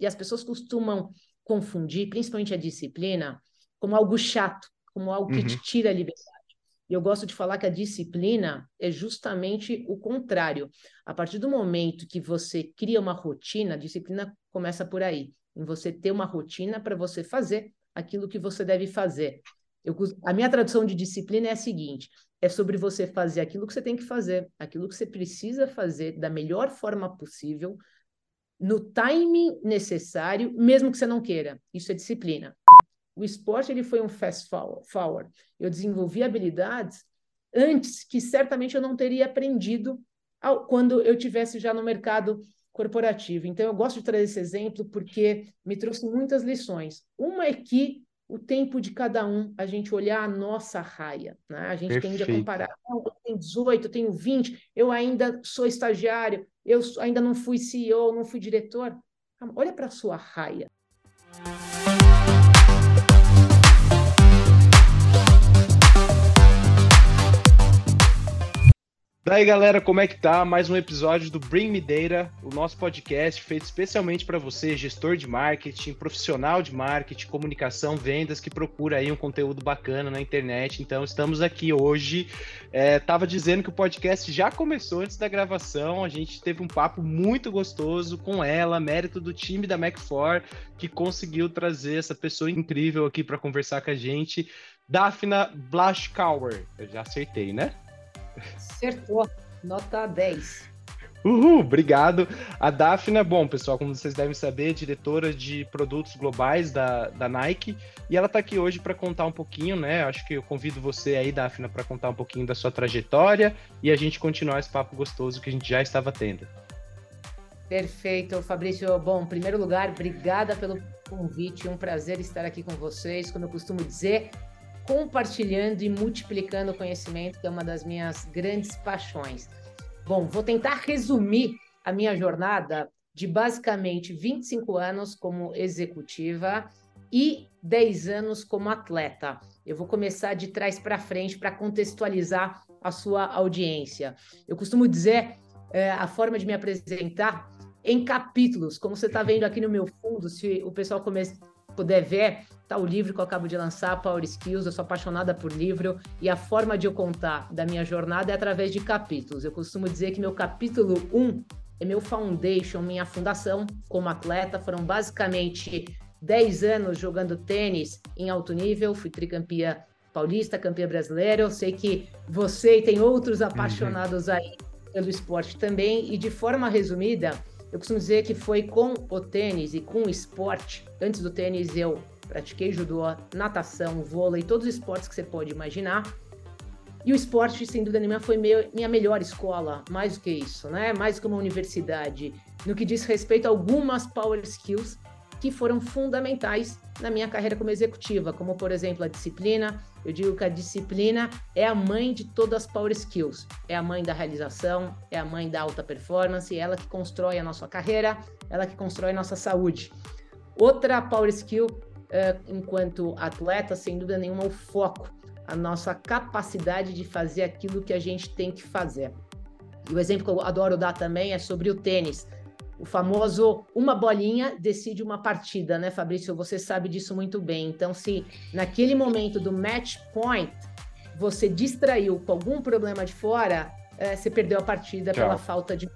E as pessoas costumam confundir, principalmente a disciplina, como algo chato, como algo que uhum. te tira a liberdade. E eu gosto de falar que a disciplina é justamente o contrário. A partir do momento que você cria uma rotina, a disciplina começa por aí, em você ter uma rotina para você fazer aquilo que você deve fazer. Eu, a minha tradução de disciplina é a seguinte: é sobre você fazer aquilo que você tem que fazer, aquilo que você precisa fazer da melhor forma possível, no timing necessário, mesmo que você não queira. Isso é disciplina. O esporte ele foi um fast forward. Eu desenvolvi habilidades antes que certamente eu não teria aprendido ao, quando eu tivesse já no mercado corporativo. Então eu gosto de trazer esse exemplo porque me trouxe muitas lições. Uma é que o tempo de cada um, a gente olhar a nossa raia, né? A gente Perfeito. tende a comparar, eu tenho 18, eu tenho 20, eu ainda sou estagiário, eu ainda não fui CEO, não fui diretor. Olha para a sua raia. Daí, galera, como é que tá? Mais um episódio do Bring Me Data, o nosso podcast feito especialmente para você, gestor de marketing, profissional de marketing, comunicação, vendas, que procura aí um conteúdo bacana na internet. Então, estamos aqui hoje. É, tava dizendo que o podcast já começou antes da gravação. A gente teve um papo muito gostoso com ela, mérito do time da Mac4, que conseguiu trazer essa pessoa incrível aqui para conversar com a gente. Daphna Blashkauer. Eu já acertei, né? Acertou. Nota 10. Uhul, obrigado. A Daphna, bom, pessoal, como vocês devem saber, é diretora de produtos globais da, da Nike, e ela está aqui hoje para contar um pouquinho, né? Acho que eu convido você aí, Daphna, para contar um pouquinho da sua trajetória e a gente continuar esse papo gostoso que a gente já estava tendo. Perfeito, Fabrício. Bom, em primeiro lugar, obrigada pelo convite, um prazer estar aqui com vocês. Como eu costumo dizer, compartilhando e multiplicando conhecimento, que é uma das minhas grandes paixões. Bom, vou tentar resumir a minha jornada de basicamente 25 anos como executiva e 10 anos como atleta. Eu vou começar de trás para frente para contextualizar a sua audiência. Eu costumo dizer é, a forma de me apresentar em capítulos, como você está vendo aqui no meu fundo, se o pessoal come puder ver, tá o livro que eu acabo de lançar, Power Skills. Eu sou apaixonada por livro e a forma de eu contar da minha jornada é através de capítulos. Eu costumo dizer que meu capítulo 1 é meu foundation, minha fundação como atleta. Foram basicamente 10 anos jogando tênis em alto nível, fui tricampeã paulista, campeã brasileira. Eu sei que você e tem outros apaixonados uhum. aí pelo esporte também. E de forma resumida, eu costumo dizer que foi com o tênis e com o esporte. Antes do tênis, eu pratiquei judô, natação, vôlei, todos os esportes que você pode imaginar. E o esporte, sem dúvida nenhuma, foi meu, minha melhor escola, mais do que isso, né? Mais do que uma universidade, no que diz respeito a algumas power skills que foram fundamentais na minha carreira como executiva, como por exemplo a disciplina. Eu digo que a disciplina é a mãe de todas as power skills, é a mãe da realização, é a mãe da alta performance, é ela que constrói a nossa carreira, ela que constrói a nossa saúde. Outra power skill, uh, enquanto atleta, sem dúvida nenhuma, o foco, a nossa capacidade de fazer aquilo que a gente tem que fazer. E o exemplo que eu adoro dar também é sobre o tênis o famoso uma bolinha decide uma partida, né, Fabrício? Você sabe disso muito bem. Então, se naquele momento do match point você distraiu com algum problema de fora, é, você perdeu a partida Tchau. pela falta de.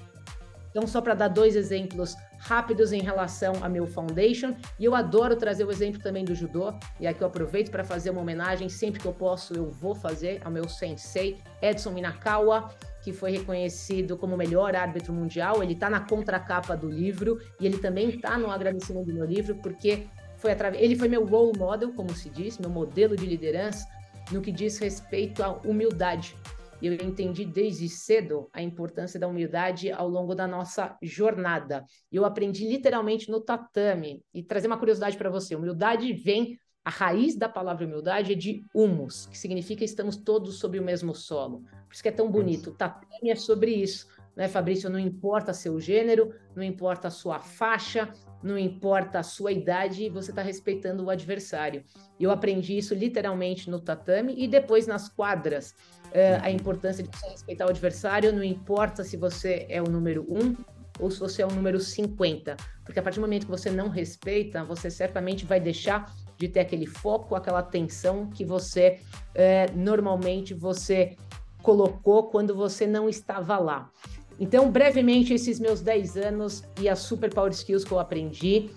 Então, só para dar dois exemplos rápidos em relação a meu foundation, e eu adoro trazer o exemplo também do judô, e aqui eu aproveito para fazer uma homenagem, sempre que eu posso, eu vou fazer ao meu sensei, Edson Minakawa, que foi reconhecido como o melhor árbitro mundial. Ele está na contracapa do livro e ele também está no agradecimento do meu livro, porque foi através. Ele foi meu role model, como se diz, meu modelo de liderança, no que diz respeito à humildade. Eu entendi desde cedo a importância da humildade ao longo da nossa jornada. Eu aprendi literalmente no tatame. E trazer uma curiosidade para você: humildade vem a raiz da palavra humildade é de humus, que significa estamos todos sob o mesmo solo. Por isso que é tão bonito. O tatame é sobre isso, né, Fabrício? Não importa seu gênero, não importa a sua faixa, não importa a sua idade, você está respeitando o adversário. Eu aprendi isso literalmente no tatame e depois nas quadras. Uh, a importância de você respeitar o adversário, não importa se você é o número um ou se você é o número 50. Porque a partir do momento que você não respeita, você certamente vai deixar de ter aquele foco, aquela atenção que você é, normalmente você colocou quando você não estava lá. Então, brevemente, esses meus 10 anos e as super power skills que eu aprendi.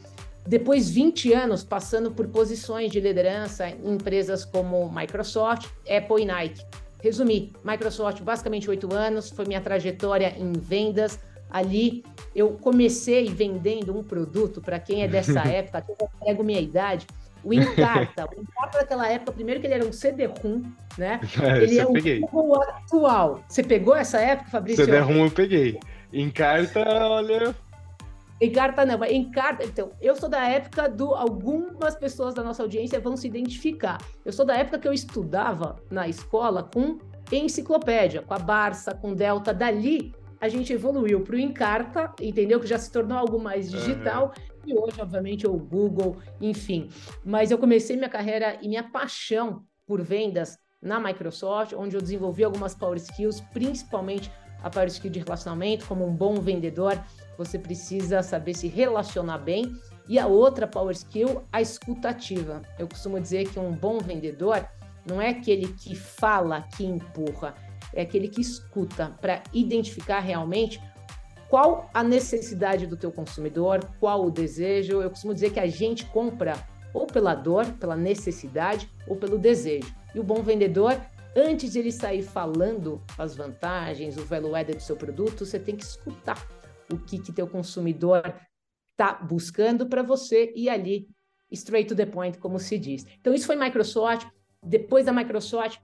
Depois, 20 anos passando por posições de liderança em empresas como Microsoft, Apple e Nike. Resumir, Microsoft, basicamente oito anos, foi minha trajetória em vendas. Ali eu comecei vendendo um produto, para quem é dessa época, eu pego minha idade, o Encarta. O Encarta daquela época, primeiro que ele era um CD-ROM, né? É, ele é o Google atual. Você pegou essa época, Fabrício? CD-ROM eu peguei. Encarta, olha... Encarta não, mas encarta. Então, eu sou da época do. Algumas pessoas da nossa audiência vão se identificar. Eu sou da época que eu estudava na escola com enciclopédia, com a Barça, com Delta. Dali, a gente evoluiu para o Encarta, entendeu? Que já se tornou algo mais digital. Uhum. E hoje, obviamente, é o Google, enfim. Mas eu comecei minha carreira e minha paixão por vendas na Microsoft, onde eu desenvolvi algumas power skills, principalmente a power skill de relacionamento, como um bom vendedor, você precisa saber se relacionar bem. E a outra power skill, a escutativa. Eu costumo dizer que um bom vendedor não é aquele que fala, que empurra, é aquele que escuta para identificar realmente qual a necessidade do teu consumidor, qual o desejo. Eu costumo dizer que a gente compra ou pela dor, pela necessidade ou pelo desejo. E o bom vendedor, antes de ele sair falando as vantagens, o value added do seu produto, você tem que escutar o que que teu consumidor está buscando para você e ali straight to the point, como se diz. Então isso foi Microsoft. Depois da Microsoft,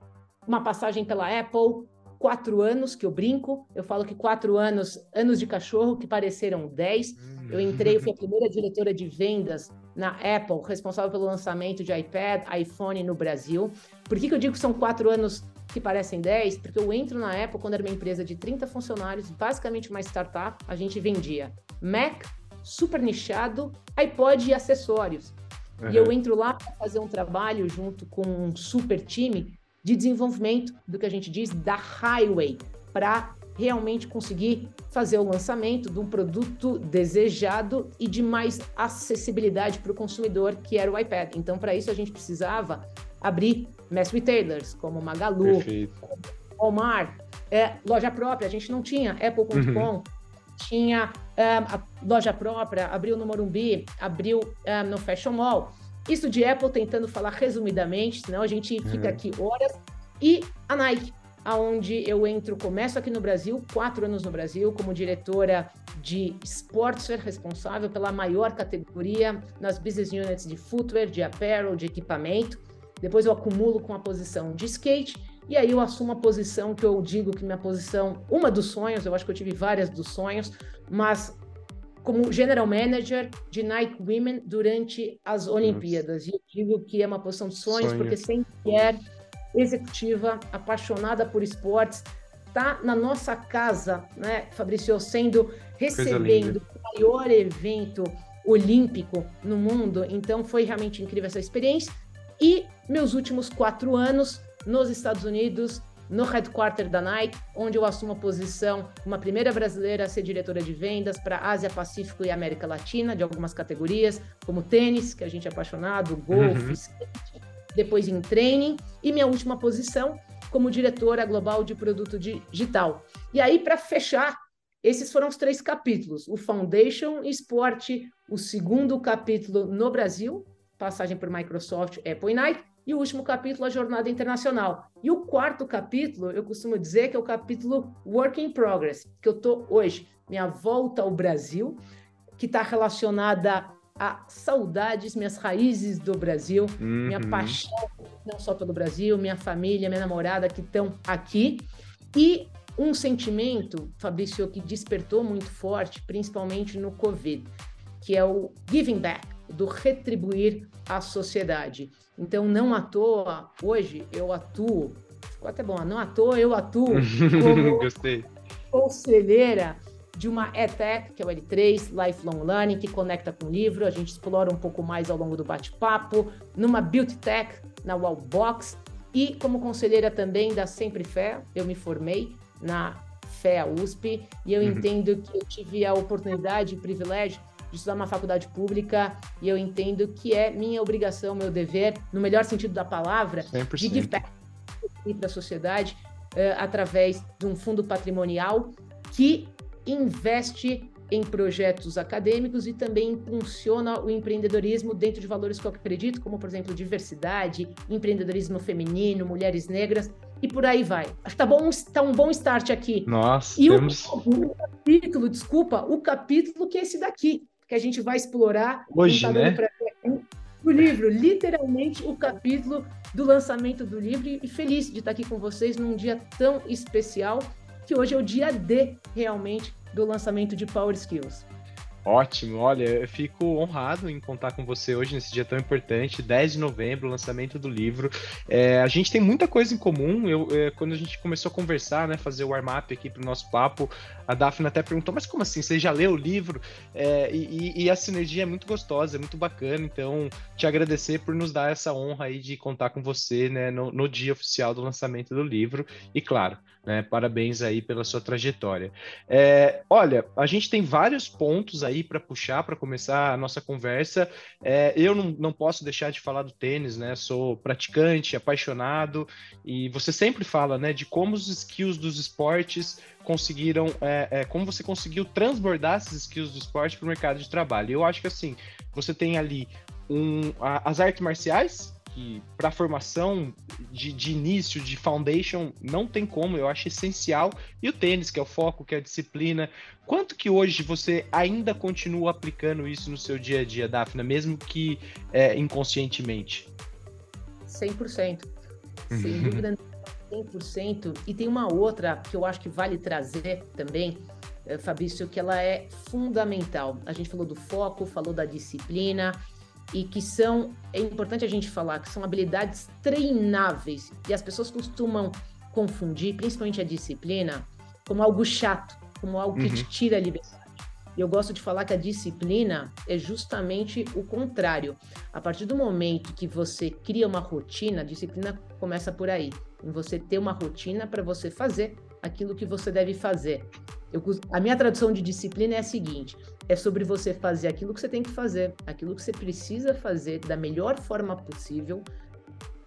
uma passagem pela Apple, quatro anos que eu brinco. Eu falo que quatro anos, anos de cachorro, que pareceram dez. Eu entrei, eu fui a primeira diretora de vendas na Apple, responsável pelo lançamento de iPad, iPhone no Brasil. Por que, que eu digo que são quatro anos que parecem 10? Porque eu entro na Apple quando era uma empresa de 30 funcionários, basicamente uma startup, a gente vendia Mac, super nichado, iPod e acessórios. Uhum. E eu entro lá para fazer um trabalho junto com um super time de desenvolvimento do que a gente diz da highway, para realmente conseguir fazer o lançamento de um produto desejado e de mais acessibilidade para o consumidor, que era o iPad. Então, para isso, a gente precisava abrir mass retailers, como Magalu, como Walmart, é, loja própria. A gente não tinha Apple.com, uhum. tinha a loja própria, abriu no Morumbi, abriu um, no Fashion Mall. Isso de Apple tentando falar resumidamente, senão a gente fica uhum. aqui horas. E a Nike, aonde eu entro, começo aqui no Brasil, quatro anos no Brasil, como diretora de sportswear, responsável pela maior categoria nas business units de footwear, de apparel, de equipamento. Depois eu acumulo com a posição de skate e aí eu assumo a posição que eu digo que minha posição, uma dos sonhos, eu acho que eu tive várias dos sonhos, mas como general manager de Nike Women durante as Olimpíadas. Nossa. E eu digo que é uma posição de sonhos, Sonho. porque sem mulher executiva, apaixonada por esportes, está na nossa casa, né, Fabrício, sendo, recebendo o maior evento olímpico no mundo. Então foi realmente incrível essa experiência. E meus últimos quatro anos nos Estados Unidos, no headquarter da Nike, onde eu assumo a posição, uma primeira brasileira a ser diretora de vendas para Ásia, Pacífico e América Latina, de algumas categorias, como tênis, que a gente é apaixonado, golfe, uhum. skate, depois em training, e minha última posição como diretora global de produto digital. E aí, para fechar, esses foram os três capítulos: o Foundation Esporte, o segundo capítulo no Brasil, passagem por Microsoft, Apple e Nike, e o último capítulo, a jornada internacional. E o quarto capítulo, eu costumo dizer que é o capítulo Work in Progress, que eu estou hoje, minha volta ao Brasil, que está relacionada a saudades, minhas raízes do Brasil, uhum. minha paixão não só pelo Brasil, minha família, minha namorada que estão aqui. E um sentimento, Fabrício, que despertou muito forte, principalmente no Covid, que é o giving back, do retribuir à sociedade. Então, não à toa, hoje eu atuo, ficou até bom, não à toa eu atuo como Gostei. conselheira de uma EdTech, que é o L3, Lifelong Learning, que conecta com o livro, a gente explora um pouco mais ao longo do bate-papo, numa Beauty Tech, na Wallbox, e como conselheira também da Sempre Fé, eu me formei na FEA USP, e eu uhum. entendo que eu tive a oportunidade e privilégio de estudar uma faculdade pública, e eu entendo que é minha obrigação, meu dever, no melhor sentido da palavra, 100%. de give back para a sociedade uh, através de um fundo patrimonial que investe em projetos acadêmicos e também impulsiona o empreendedorismo dentro de valores que eu acredito, como, por exemplo, diversidade, empreendedorismo feminino, mulheres negras e por aí vai. Acho que tá, bom, tá um bom start aqui. Nossa, e temos... o, o, capítulo, desculpa, o capítulo que é esse daqui, que a gente vai explorar. Hoje, tá né? O livro, literalmente o capítulo do lançamento do livro e feliz de estar aqui com vocês num dia tão especial, que hoje é o dia D, realmente, do lançamento de Power Skills. Ótimo, olha, eu fico honrado em contar com você hoje nesse dia tão importante, 10 de novembro, lançamento do livro. É, a gente tem muita coisa em comum. Eu, é, quando a gente começou a conversar, né, fazer o warm-up aqui para o nosso papo, a Daphne até perguntou: mas como assim? Você já leu o livro? É, e, e, a sinergia é muito gostosa, é muito bacana. Então, te agradecer por nos dar essa honra aí de contar com você né, no, no dia oficial do lançamento do livro. E claro, né, parabéns aí pela sua trajetória. É, olha, a gente tem vários pontos aí para puxar, para começar a nossa conversa. É, eu não, não posso deixar de falar do tênis, né? Sou praticante, apaixonado, e você sempre fala, né, de como os skills dos esportes conseguiram, é, é, como você conseguiu transbordar esses skills do esporte para o mercado de trabalho. Eu acho que assim, você tem ali um, a, as artes marciais, que para formação de, de, início, de foundation, não tem como, eu acho essencial. E o tênis, que é o foco, que é a disciplina. Quanto que hoje você ainda continua aplicando isso no seu dia a dia, Daphne, mesmo que é, inconscientemente? 100%. Sem dúvida, 100%. E tem uma outra que eu acho que vale trazer também, eh, Fabrício, que ela é fundamental. A gente falou do foco, falou da disciplina, e que são, é importante a gente falar, que são habilidades treináveis. E as pessoas costumam confundir, principalmente a disciplina, como algo chato, como algo que uhum. te tira a liberdade. E eu gosto de falar que a disciplina é justamente o contrário. A partir do momento que você cria uma rotina, a disciplina começa por aí, em você ter uma rotina para você fazer aquilo que você deve fazer. Eu, a minha tradução de disciplina é a seguinte: é sobre você fazer aquilo que você tem que fazer, aquilo que você precisa fazer da melhor forma possível,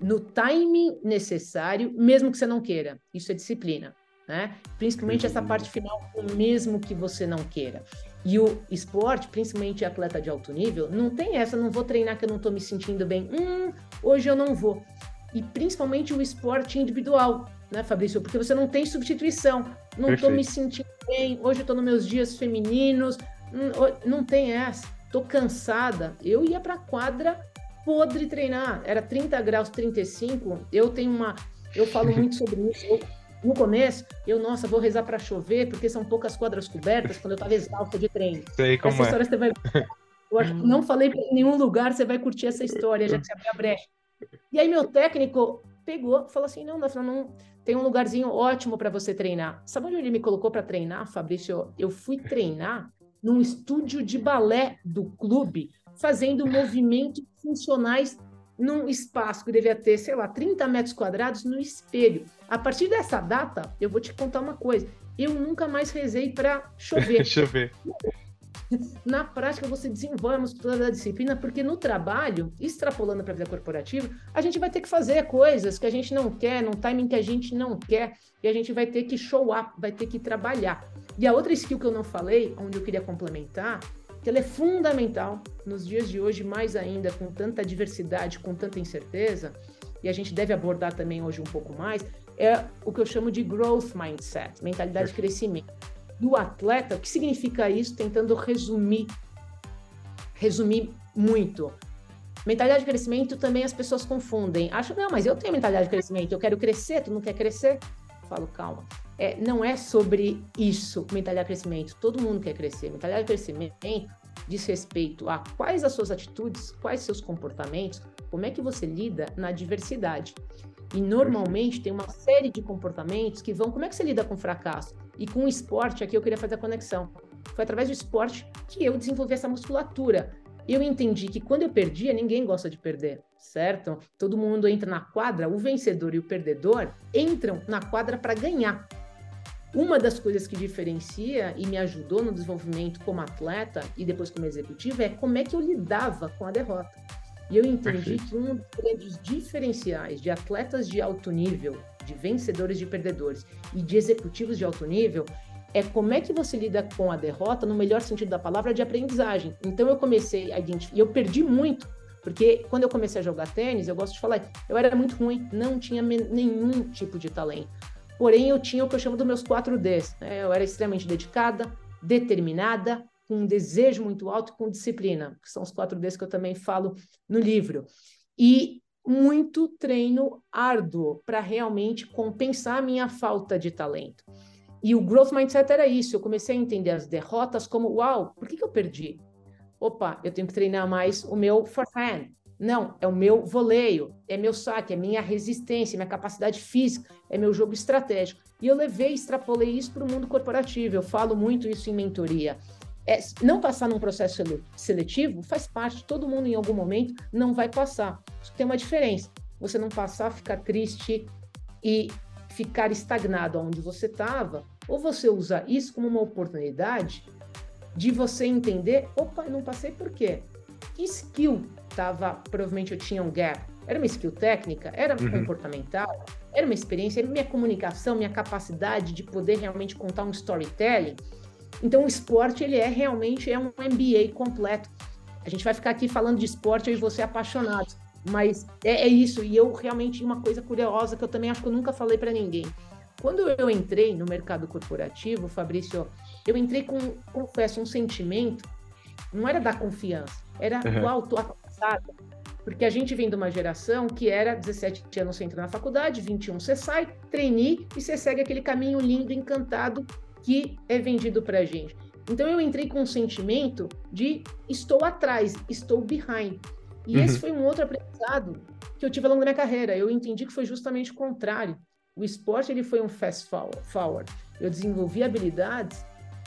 no timing necessário, mesmo que você não queira. Isso é disciplina, né? Principalmente essa parte final, mesmo que você não queira. E o esporte, principalmente atleta de alto nível, não tem essa, não vou treinar que eu não estou me sentindo bem. Hum, hoje eu não vou. E principalmente o esporte individual, né, Fabrício? Porque você não tem substituição. Não estou me sentindo bem, hoje eu estou nos meus dias femininos, não, tem essa. Tô cansada. Eu ia pra quadra podre treinar. Era 30 graus, 35. Eu tenho uma. Eu falo muito sobre isso. Eu, no começo, eu, nossa, vou rezar para chover, porque são poucas quadras cobertas quando eu tava exausta de treino. Sei como essa é. história você vai. Eu acho que não falei em nenhum lugar, você vai curtir essa história, já que você abriu a brecha. E aí, meu técnico pegou, falou assim: não, não tem um lugarzinho ótimo para você treinar. Sabe onde ele me colocou para treinar, Fabrício? Eu fui treinar num estúdio de balé do clube, fazendo movimentos funcionais num espaço que devia ter, sei lá, 30 metros quadrados no espelho. A partir dessa data, eu vou te contar uma coisa. Eu nunca mais rezei para chover. chover. Na prática, você desenvolve a musculatura da disciplina, porque no trabalho, extrapolando para a vida corporativa, a gente vai ter que fazer coisas que a gente não quer, num timing que a gente não quer, e a gente vai ter que show up, vai ter que trabalhar. E a outra skill que eu não falei, onde eu queria complementar, que ela é fundamental nos dias de hoje, mais ainda com tanta diversidade, com tanta incerteza, e a gente deve abordar também hoje um pouco mais, é o que eu chamo de growth mindset, mentalidade de crescimento. Do atleta, o que significa isso? Tentando resumir, resumir muito. Mentalidade de crescimento também as pessoas confundem. Acham, não, mas eu tenho mentalidade de crescimento, eu quero crescer, tu não quer crescer? Eu falo, calma é, não é sobre isso, mentalidade de crescimento. Todo mundo quer crescer. Mentalidade de crescimento diz respeito a quais as suas atitudes, quais seus comportamentos, como é que você lida na diversidade. E normalmente tem uma série de comportamentos que vão. Como é que você lida com fracasso? E com o esporte, aqui eu queria fazer a conexão. Foi através do esporte que eu desenvolvi essa musculatura. Eu entendi que quando eu perdia, ninguém gosta de perder, certo? Todo mundo entra na quadra, o vencedor e o perdedor entram na quadra para ganhar. uma das coisas que diferencia e me ajudou no desenvolvimento como atleta e depois como executivo é como é que eu lidava com a derrota. E eu entendi Perfeito. que um dos grandes diferenciais de atletas de alto nível, de vencedores de perdedores e de executivos de alto nível é como é que você lida com a derrota no melhor sentido da palavra de aprendizagem. Então eu comecei a identificar, e eu perdi muito, porque quando eu comecei a jogar tênis, eu gosto de falar, eu era muito ruim, não tinha nenhum tipo de talento. Porém, eu tinha o que eu chamo dos meus quatro Ds. Né? Eu era extremamente dedicada, determinada, com um desejo muito alto e com disciplina, que são os quatro Ds que eu também falo no livro. E muito treino árduo para realmente compensar a minha falta de talento. E o growth mindset era isso. Eu comecei a entender as derrotas como, uau, por que, que eu perdi? Opa, eu tenho que treinar mais o meu forehand. Não, é o meu voleio, é meu saque, é minha resistência, minha capacidade física, é meu jogo estratégico. E eu levei, extrapolei isso para o mundo corporativo. Eu falo muito isso em mentoria. É, não passar num processo seletivo faz parte, todo mundo em algum momento não vai passar. Só tem uma diferença. Você não passar, ficar triste e ficar estagnado onde você estava, ou você usar isso como uma oportunidade de você entender, opa, eu não passei por quê? Que skill tava, provavelmente eu tinha um gap? Era uma skill técnica? Era uhum. comportamental? Era uma experiência? Era minha comunicação, minha capacidade de poder realmente contar um storytelling? Então o esporte, ele é realmente é um MBA completo. A gente vai ficar aqui falando de esporte, eu e você apaixonados. Mas é, é, isso, e eu realmente, uma coisa curiosa que eu também acho que eu nunca falei para ninguém. Quando eu entrei no mercado corporativo, Fabrício, eu entrei com, confesso, um sentimento, não era da confiança, era uhum. do auto-atrasado. Porque a gente vem de uma geração que era 17 anos você entra na faculdade, 21 você sai, treine e você segue aquele caminho lindo, encantado que é vendido para gente. Então eu entrei com um sentimento de estou atrás, estou behind. E uhum. esse foi um outro aprendizado que eu tive ao longo da minha carreira. Eu entendi que foi justamente o contrário. O esporte ele foi um fast forward. Eu desenvolvi habilidades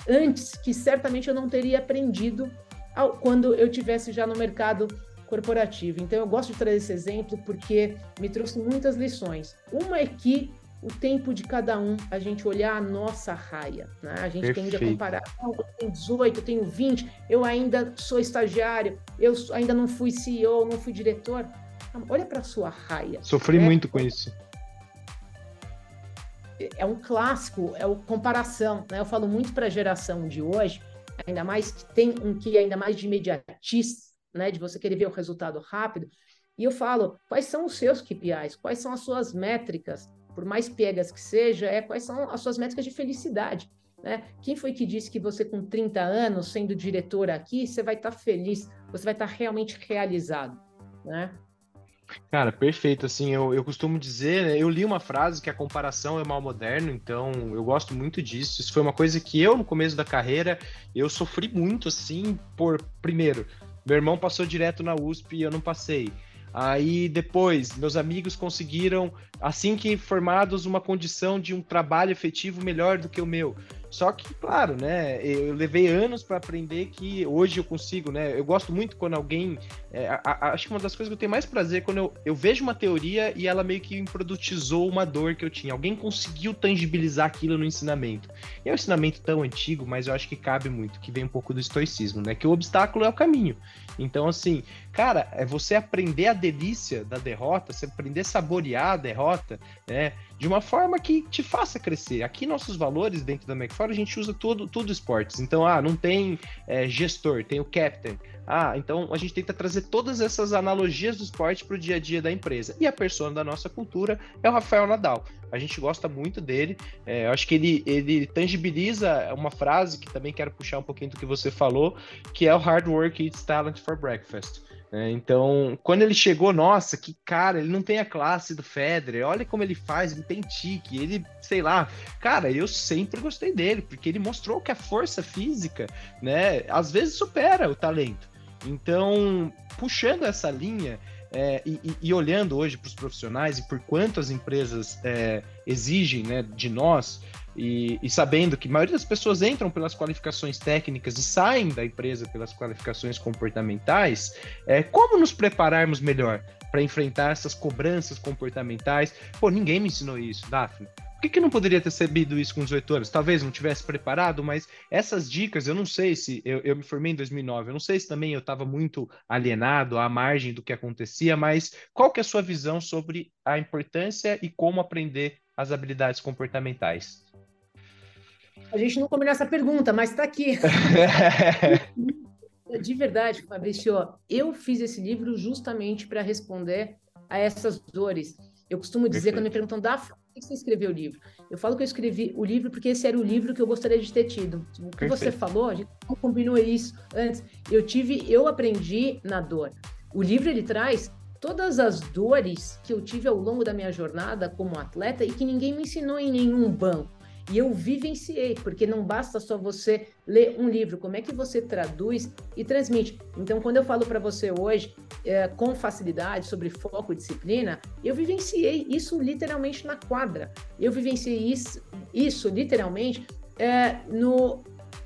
antes que certamente eu não teria aprendido ao, quando eu tivesse já no mercado corporativo. Então eu gosto de trazer esse exemplo porque me trouxe muitas lições. Uma é que o tempo de cada um, a gente olhar a nossa raia. Né? A gente Perfeito. tende a comparar. Oh, eu tenho 18, eu tenho 20, eu ainda sou estagiário, eu ainda não fui CEO, não fui diretor. Olha para a sua raia. Sofri né? muito com isso. É um clássico, é a comparação. Né? Eu falo muito para a geração de hoje, ainda mais que tem um que ainda mais de imediatista, né? de você querer ver o resultado rápido. E eu falo, quais são os seus KPIs? Quais são as suas métricas? Por mais piegas que seja, é quais são as suas métricas de felicidade. Né? Quem foi que disse que você, com 30 anos, sendo diretor aqui, você vai estar tá feliz, você vai estar tá realmente realizado? Né? Cara, perfeito. Assim, eu, eu costumo dizer, né, eu li uma frase que a comparação é mal moderno, então eu gosto muito disso. Isso foi uma coisa que eu, no começo da carreira, eu sofri muito, assim, por, primeiro, meu irmão passou direto na USP e eu não passei. Aí depois, meus amigos conseguiram, assim que formados, uma condição de um trabalho efetivo melhor do que o meu. Só que, claro, né? Eu levei anos para aprender que hoje eu consigo, né? Eu gosto muito quando alguém. É, a, a, acho que uma das coisas que eu tenho mais prazer é quando eu, eu vejo uma teoria e ela meio que produtizou uma dor que eu tinha. Alguém conseguiu tangibilizar aquilo no ensinamento. E é um ensinamento tão antigo, mas eu acho que cabe muito, que vem um pouco do estoicismo, né? Que o obstáculo é o caminho. Então, assim, cara, é você aprender a delícia da derrota, você aprender a saborear a derrota, né? De uma forma que te faça crescer. Aqui, nossos valores dentro da McFarlane, a gente usa tudo, tudo esportes. Então, ah, não tem é, gestor, tem o captain. Ah, então a gente tenta trazer todas essas analogias do esporte para o dia a dia da empresa. E a persona da nossa cultura é o Rafael Nadal. A gente gosta muito dele. É, eu acho que ele, ele tangibiliza uma frase que também quero puxar um pouquinho do que você falou, que é o hard work eats talent for breakfast. É, então, quando ele chegou, nossa, que cara, ele não tem a classe do Federer, olha como ele faz, ele tem tique, ele, sei lá, cara, eu sempre gostei dele, porque ele mostrou que a força física, né, às vezes supera o talento. Então, puxando essa linha é, e, e, olhando hoje para os profissionais e por quanto as empresas é, exigem né, de nós, e, e, sabendo que a maioria das pessoas entram pelas qualificações técnicas e saem da empresa pelas qualificações comportamentais, é, como nos prepararmos melhor para enfrentar essas cobranças comportamentais? Pô, ninguém me ensinou isso, Daphne. Por que, que não poderia ter sabido isso com 18 anos? Talvez não tivesse preparado, mas essas dicas, eu não sei se. Eu, eu me formei em 2009, eu não sei se também eu estava muito alienado à margem do que acontecia, mas qual que é a sua visão sobre a importância e como aprender as habilidades comportamentais? A gente não combinou essa pergunta, mas está aqui. De verdade, Fabrício, eu fiz esse livro justamente para responder a essas dores. Eu costumo dizer, Perfeito. quando me perguntam, por que você escreveu o livro? Eu falo que eu escrevi o livro porque esse era o livro que eu gostaria de ter tido. O que Perfeito. você falou, a gente não combinou isso antes. Eu tive, eu aprendi na dor. O livro ele traz todas as dores que eu tive ao longo da minha jornada como atleta e que ninguém me ensinou em nenhum banco. E eu vivenciei, porque não basta só você ler um livro, como é que você traduz e transmite. Então, quando eu falo para você hoje é, com facilidade sobre foco e disciplina, eu vivenciei isso literalmente na quadra. Eu vivenciei isso, isso literalmente é, no,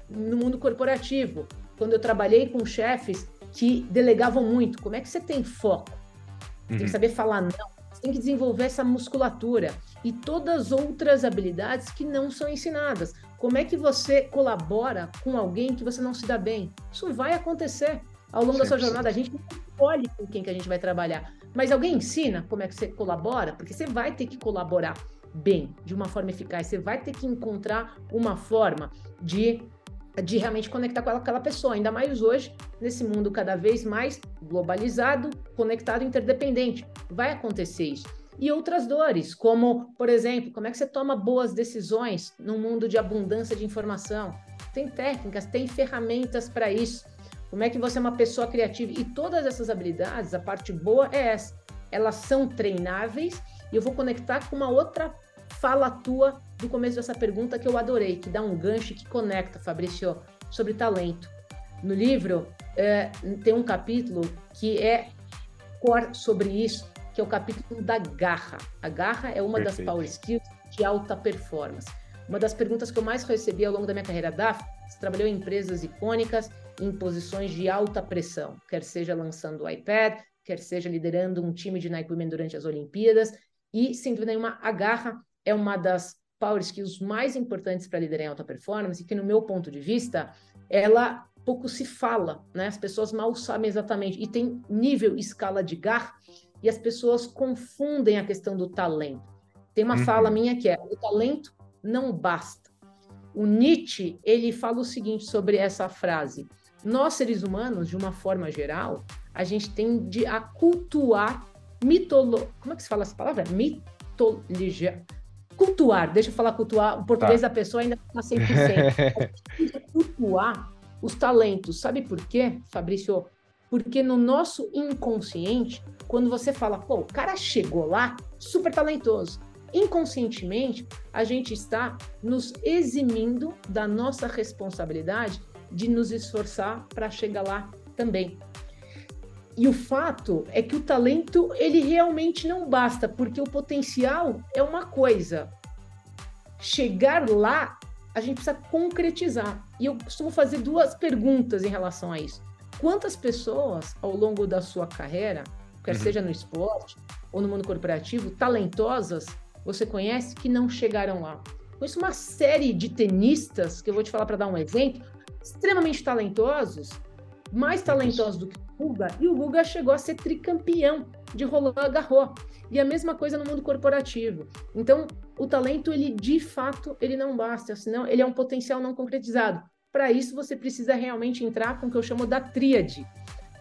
no mundo corporativo, quando eu trabalhei com chefes que delegavam muito. Como é que você tem foco? Você uhum. tem que uhum. saber falar não, tem que desenvolver essa musculatura e todas as outras habilidades que não são ensinadas. Como é que você colabora com alguém que você não se dá bem? Isso vai acontecer ao longo da sua jornada. A gente não escolhe com quem que a gente vai trabalhar, mas alguém ensina como é que você colabora, porque você vai ter que colaborar bem, de uma forma eficaz. Você vai ter que encontrar uma forma de de realmente conectar com aquela pessoa, ainda mais hoje, nesse mundo cada vez mais globalizado, conectado, interdependente. Vai acontecer isso e outras dores, como, por exemplo, como é que você toma boas decisões num mundo de abundância de informação. Tem técnicas, tem ferramentas para isso. Como é que você é uma pessoa criativa? E todas essas habilidades, a parte boa é essa. Elas são treináveis e eu vou conectar com uma outra fala tua do começo dessa pergunta que eu adorei, que dá um gancho que conecta, Fabrício, sobre talento. No livro é, tem um capítulo que é sobre isso, que é o capítulo da garra. A garra é uma Perfeito. das power skills de alta performance. Uma das perguntas que eu mais recebi ao longo da minha carreira da você trabalhou em empresas icônicas em posições de alta pressão, quer seja lançando o iPad, quer seja liderando um time de Nike Women durante as Olimpíadas, e sem dúvida nenhuma, a garra é uma das power skills mais importantes para liderar em alta performance e que, no meu ponto de vista, ela pouco se fala, né? As pessoas mal sabem exatamente e tem nível, escala de garra e as pessoas confundem a questão do talento. Tem uma uhum. fala minha que é: o talento não basta. O Nietzsche ele fala o seguinte sobre essa frase: nós seres humanos, de uma forma geral, a gente tende a cultuar mitolo... Como é que se fala essa palavra? Mitologia. Cultuar, deixa eu falar cultuar, o português tá. da pessoa ainda está 100%. cultuar os talentos. Sabe por quê, Fabrício? Porque no nosso inconsciente, quando você fala, pô, o cara chegou lá, super talentoso. Inconscientemente, a gente está nos eximindo da nossa responsabilidade de nos esforçar para chegar lá também. E o fato é que o talento, ele realmente não basta, porque o potencial é uma coisa. Chegar lá, a gente precisa concretizar. E eu costumo fazer duas perguntas em relação a isso. Quantas pessoas, ao longo da sua carreira, quer uhum. seja no esporte ou no mundo corporativo, talentosas, você conhece que não chegaram lá. Conheço uma série de tenistas, que eu vou te falar para dar um exemplo, extremamente talentosos, mais talentosos do que o Guga, e o Guga chegou a ser tricampeão de Roland Garros. E a mesma coisa no mundo corporativo. Então, o talento, ele de fato, ele não basta, senão ele é um potencial não concretizado. Para isso, você precisa realmente entrar com o que eu chamo da tríade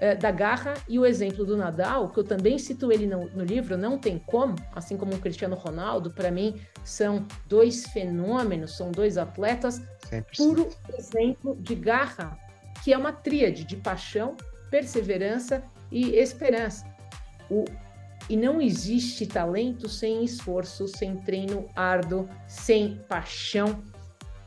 é, da garra e o exemplo do Nadal, que eu também cito ele no, no livro, não tem como, assim como o Cristiano Ronaldo, para mim são dois fenômenos, são dois atletas, 100%. puro exemplo de garra, que é uma tríade de paixão, perseverança e esperança. O, e não existe talento sem esforço, sem treino árduo, sem paixão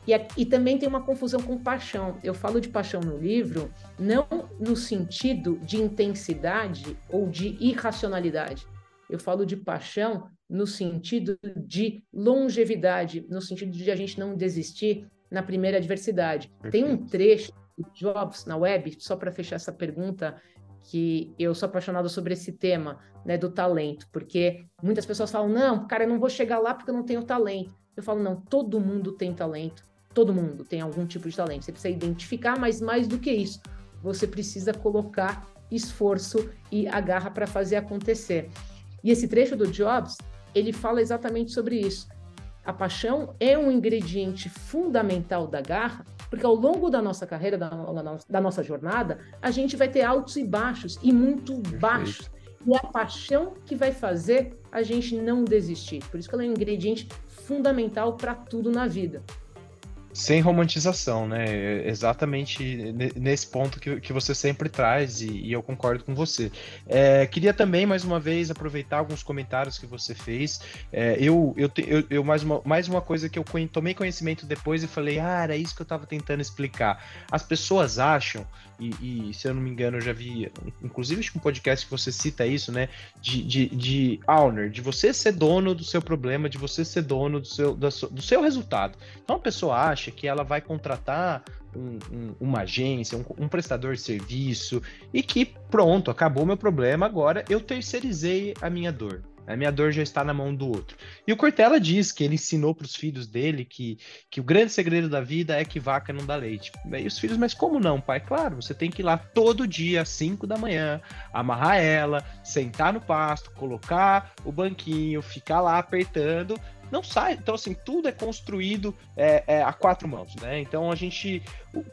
e, e também tem uma confusão com paixão. Eu falo de paixão no livro, não no sentido de intensidade ou de irracionalidade. Eu falo de paixão no sentido de longevidade, no sentido de a gente não desistir na primeira adversidade. Tem um trecho Jobs na web, só para fechar essa pergunta, que eu sou apaixonado sobre esse tema, né, do talento, porque muitas pessoas falam: "Não, cara, eu não vou chegar lá porque eu não tenho talento". Eu falo: "Não, todo mundo tem talento. Todo mundo tem algum tipo de talento. Você precisa identificar, mas mais do que isso, você precisa colocar esforço e a garra para fazer acontecer". E esse trecho do Jobs, ele fala exatamente sobre isso. A paixão é um ingrediente fundamental da garra, porque ao longo da nossa carreira, da, da nossa jornada, a gente vai ter altos e baixos, e muito Perfeito. baixos. E é a paixão que vai fazer a gente não desistir. Por isso que ela é um ingrediente fundamental para tudo na vida sem romantização, né? Exatamente nesse ponto que, que você sempre traz e, e eu concordo com você. É, queria também, mais uma vez, aproveitar alguns comentários que você fez. É, eu, eu, eu, eu, mais, uma, mais uma coisa que eu tomei conhecimento depois e falei, ah, era isso que eu estava tentando explicar. As pessoas acham, e, e, se eu não me engano, eu já vi, inclusive acho que um podcast que você cita isso, né? De, de, de owner, de você ser dono do seu problema, de você ser dono do seu, do seu, do seu resultado. Então a pessoa acha que ela vai contratar um, um, uma agência, um, um, prestador de serviço e que pronto, acabou meu problema, agora eu terceirizei a minha dor. A minha dor já está na mão do outro. E o Cortella diz que ele ensinou para os filhos dele que, que o grande segredo da vida é que vaca não dá leite. E os filhos, mas como não, pai? Claro, você tem que ir lá todo dia, às 5 da manhã, amarrar ela, sentar no pasto, colocar o banquinho, ficar lá apertando não sai. Então, assim, tudo é construído é, é, a quatro mãos, né? Então, a gente.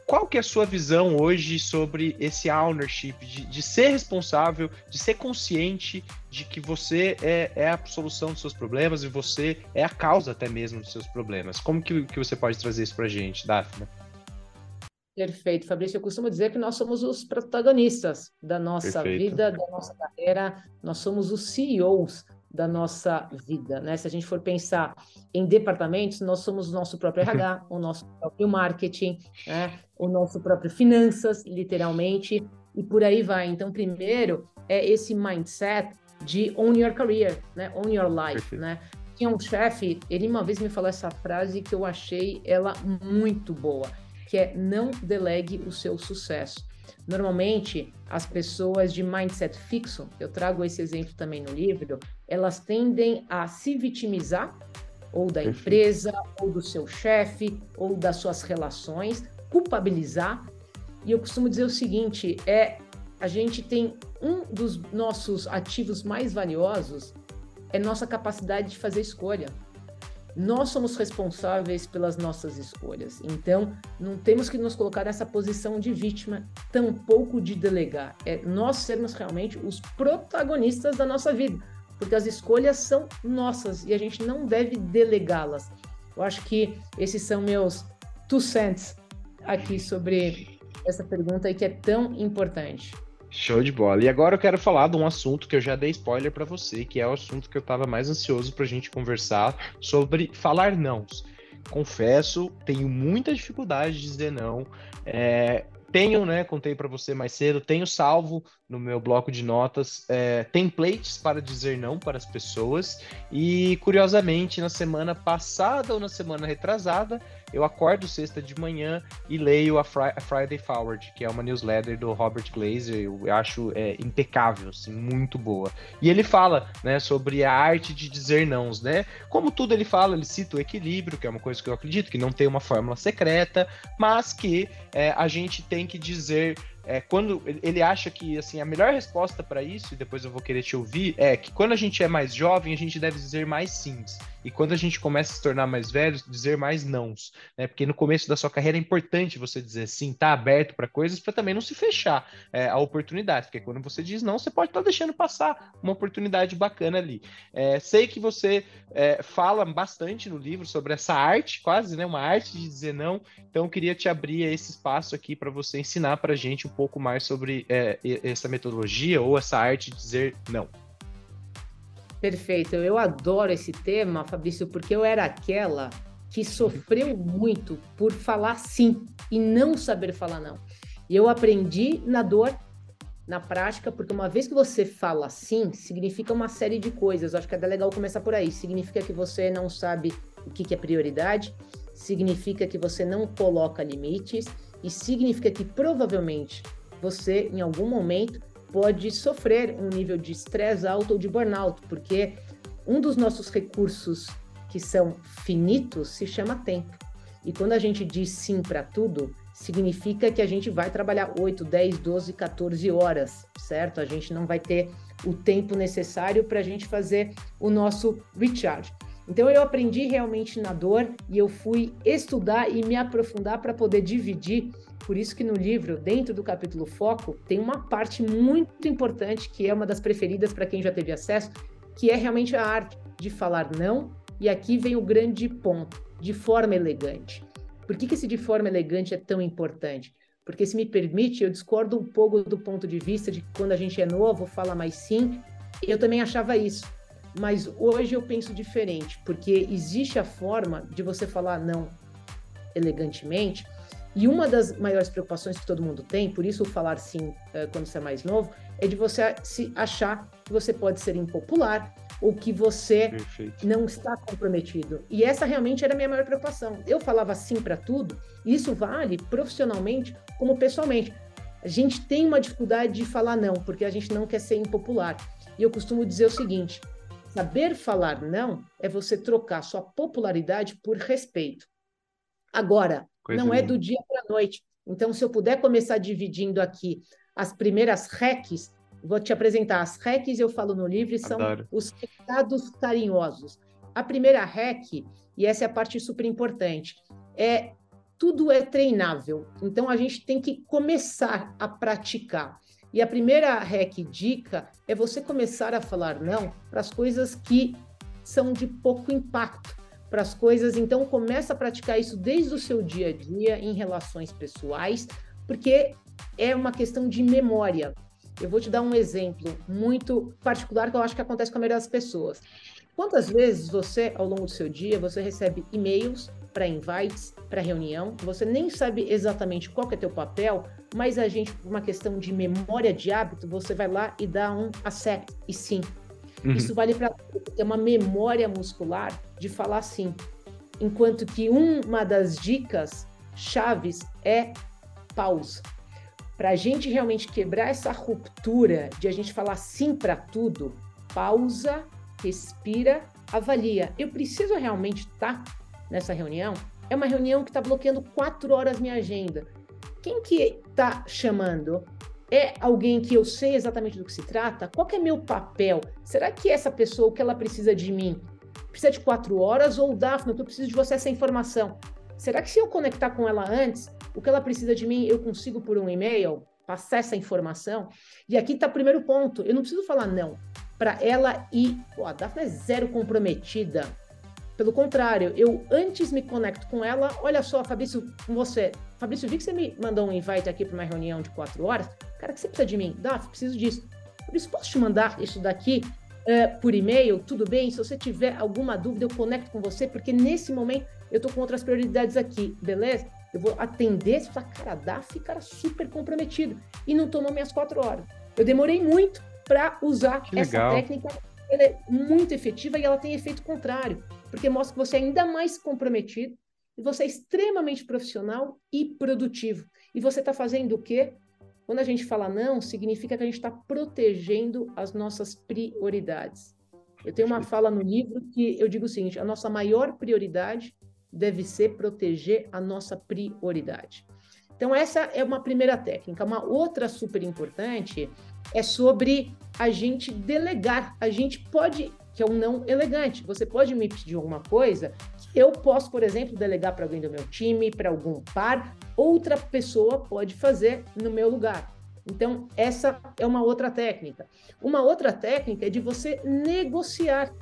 Qual que é a sua visão hoje sobre esse ownership, de, de ser responsável, de ser consciente de que você é, é, a solução dos seus problemas e você é a causa até mesmo dos seus problemas? Como que, que você pode trazer isso pra gente, Daphne? Perfeito, Fabrício. Eu costumo dizer que nós somos os protagonistas da nossa Perfeito. vida, da nossa carreira, nós somos os CEOs da nossa vida, né? Se a gente for pensar em departamentos, nós somos o nosso próprio RH, o nosso próprio marketing, né? o nosso próprio finanças, literalmente, e por aí vai. Então, primeiro é esse mindset de own your career, né? Own your life, né? Tinha um chefe, ele uma vez me falou essa frase que eu achei ela muito boa, que é não delegue o seu sucesso. Normalmente, as pessoas de mindset fixo, eu trago esse exemplo também no livro, elas tendem a se vitimizar, ou da Perfeito. empresa, ou do seu chefe, ou das suas relações, culpabilizar. E eu costumo dizer o seguinte: é a gente tem um dos nossos ativos mais valiosos é nossa capacidade de fazer escolha. Nós somos responsáveis pelas nossas escolhas. Então, não temos que nos colocar nessa posição de vítima, tampouco de delegar. É nós sermos realmente os protagonistas da nossa vida, porque as escolhas são nossas e a gente não deve delegá-las. Eu acho que esses são meus two cents aqui sobre essa pergunta aí que é tão importante. Show de bola. E agora eu quero falar de um assunto que eu já dei spoiler para você, que é o assunto que eu estava mais ansioso para a gente conversar sobre falar não. Confesso, tenho muita dificuldade de dizer não. É, tenho, né, contei para você mais cedo, tenho salvo no meu bloco de notas é, templates para dizer não para as pessoas. E curiosamente, na semana passada ou na semana retrasada, eu acordo sexta de manhã e leio a, Fri a Friday Forward, que é uma newsletter do Robert Glazer, eu acho é, impecável, assim, muito boa. E ele fala, né, sobre a arte de dizer nãos, né? Como tudo ele fala, ele cita o equilíbrio, que é uma coisa que eu acredito, que não tem uma fórmula secreta, mas que é, a gente tem que dizer é, quando ele acha que assim a melhor resposta para isso, e depois eu vou querer te ouvir, é que quando a gente é mais jovem, a gente deve dizer mais sims. E quando a gente começa a se tornar mais velho, dizer mais nãos. Né? Porque no começo da sua carreira é importante você dizer sim, tá aberto para coisas, para também não se fechar é, a oportunidade. Porque quando você diz não, você pode estar tá deixando passar uma oportunidade bacana ali. É, sei que você é, fala bastante no livro sobre essa arte, quase, né? Uma arte de dizer não. Então, eu queria te abrir esse espaço aqui para você ensinar para gente um pouco mais sobre é, essa metodologia ou essa arte de dizer não. Perfeito. Eu adoro esse tema, Fabrício, porque eu era aquela que sofreu muito por falar sim e não saber falar não. E eu aprendi na dor, na prática, porque uma vez que você fala sim, significa uma série de coisas. Eu acho que é legal começar por aí. Significa que você não sabe o que, que é prioridade, significa que você não coloca limites e significa que provavelmente você, em algum momento, pode sofrer um nível de estresse alto ou de burnout, porque um dos nossos recursos que são finitos se chama tempo. E quando a gente diz sim para tudo, significa que a gente vai trabalhar 8, 10, 12, 14 horas, certo? A gente não vai ter o tempo necessário para a gente fazer o nosso recharge. Então eu aprendi realmente na dor e eu fui estudar e me aprofundar para poder dividir. Por isso que no livro, dentro do capítulo Foco, tem uma parte muito importante que é uma das preferidas para quem já teve acesso, que é realmente a arte de falar não. E aqui vem o grande ponto, de forma elegante. Por que, que esse de forma elegante é tão importante? Porque, se me permite, eu discordo um pouco do ponto de vista de que quando a gente é novo, fala mais sim. Eu também achava isso. Mas hoje eu penso diferente, porque existe a forma de você falar não elegantemente. E uma das maiores preocupações que todo mundo tem, por isso falar sim eh, quando você é mais novo, é de você se achar que você pode ser impopular, o que você Perfeito. não está comprometido. E essa realmente era a minha maior preocupação. Eu falava sim para tudo, e isso vale profissionalmente como pessoalmente. A gente tem uma dificuldade de falar não, porque a gente não quer ser impopular. E eu costumo dizer o seguinte: saber falar não é você trocar sua popularidade por respeito. Agora, Coisa não é do dia para a noite. Então, se eu puder começar dividindo aqui as primeiras recs, Vou te apresentar as RECs, eu falo no livro, são Adoro. os recados carinhosos. A primeira REC, e essa é a parte super importante, é tudo é treinável. Então a gente tem que começar a praticar. E a primeira REC dica é você começar a falar não para as coisas que são de pouco impacto, para as coisas. Então começa a praticar isso desde o seu dia a dia em relações pessoais, porque é uma questão de memória. Eu vou te dar um exemplo muito particular que eu acho que acontece com a maioria das pessoas. Quantas vezes você, ao longo do seu dia, você recebe e-mails para invites, para reunião, você nem sabe exatamente qual é teu papel, mas a gente, por uma questão de memória de hábito, você vai lá e dá um accept e sim. Uhum. Isso vale para ter uma memória muscular de falar sim. Enquanto que uma das dicas chaves é pausa para a gente realmente quebrar essa ruptura de a gente falar sim para tudo, pausa, respira, avalia. Eu preciso realmente estar tá nessa reunião? É uma reunião que está bloqueando quatro horas minha agenda. Quem que está chamando? É alguém que eu sei exatamente do que se trata? Qual é meu papel? Será que essa pessoa, o que ela precisa de mim? Precisa de quatro horas? Ou, Daphne, eu preciso de você essa informação. Será que se eu conectar com ela antes, o que ela precisa de mim, eu consigo por um e-mail passar essa informação? E aqui está o primeiro ponto. Eu não preciso falar não para ela ir. Pô, a Daphne é zero comprometida. Pelo contrário, eu antes me conecto com ela. Olha só, Fabrício, com você. Fabrício, vi que você me mandou um invite aqui para uma reunião de quatro horas. Cara, que você precisa de mim? Daphne, preciso disso. Fabrício, posso te mandar isso daqui uh, por e-mail? Tudo bem? Se você tiver alguma dúvida, eu conecto com você, porque nesse momento eu tô com outras prioridades aqui, beleza? Eu vou atender, você fala, cara, cara super comprometido. E não tomou minhas quatro horas. Eu demorei muito para usar que essa legal. técnica. Ela é muito efetiva e ela tem efeito contrário, porque mostra que você é ainda mais comprometido e você é extremamente profissional e produtivo. E você está fazendo o quê? Quando a gente fala não, significa que a gente está protegendo as nossas prioridades. Eu tenho uma fala no livro que eu digo o seguinte: a nossa maior prioridade deve ser proteger a nossa prioridade. Então, essa é uma primeira técnica. Uma outra super importante é sobre a gente delegar. A gente pode, que é um não elegante, você pode me pedir alguma coisa eu posso, por exemplo, delegar para alguém do meu time, para algum par, outra pessoa pode fazer no meu lugar. Então, essa é uma outra técnica. Uma outra técnica é de você negociar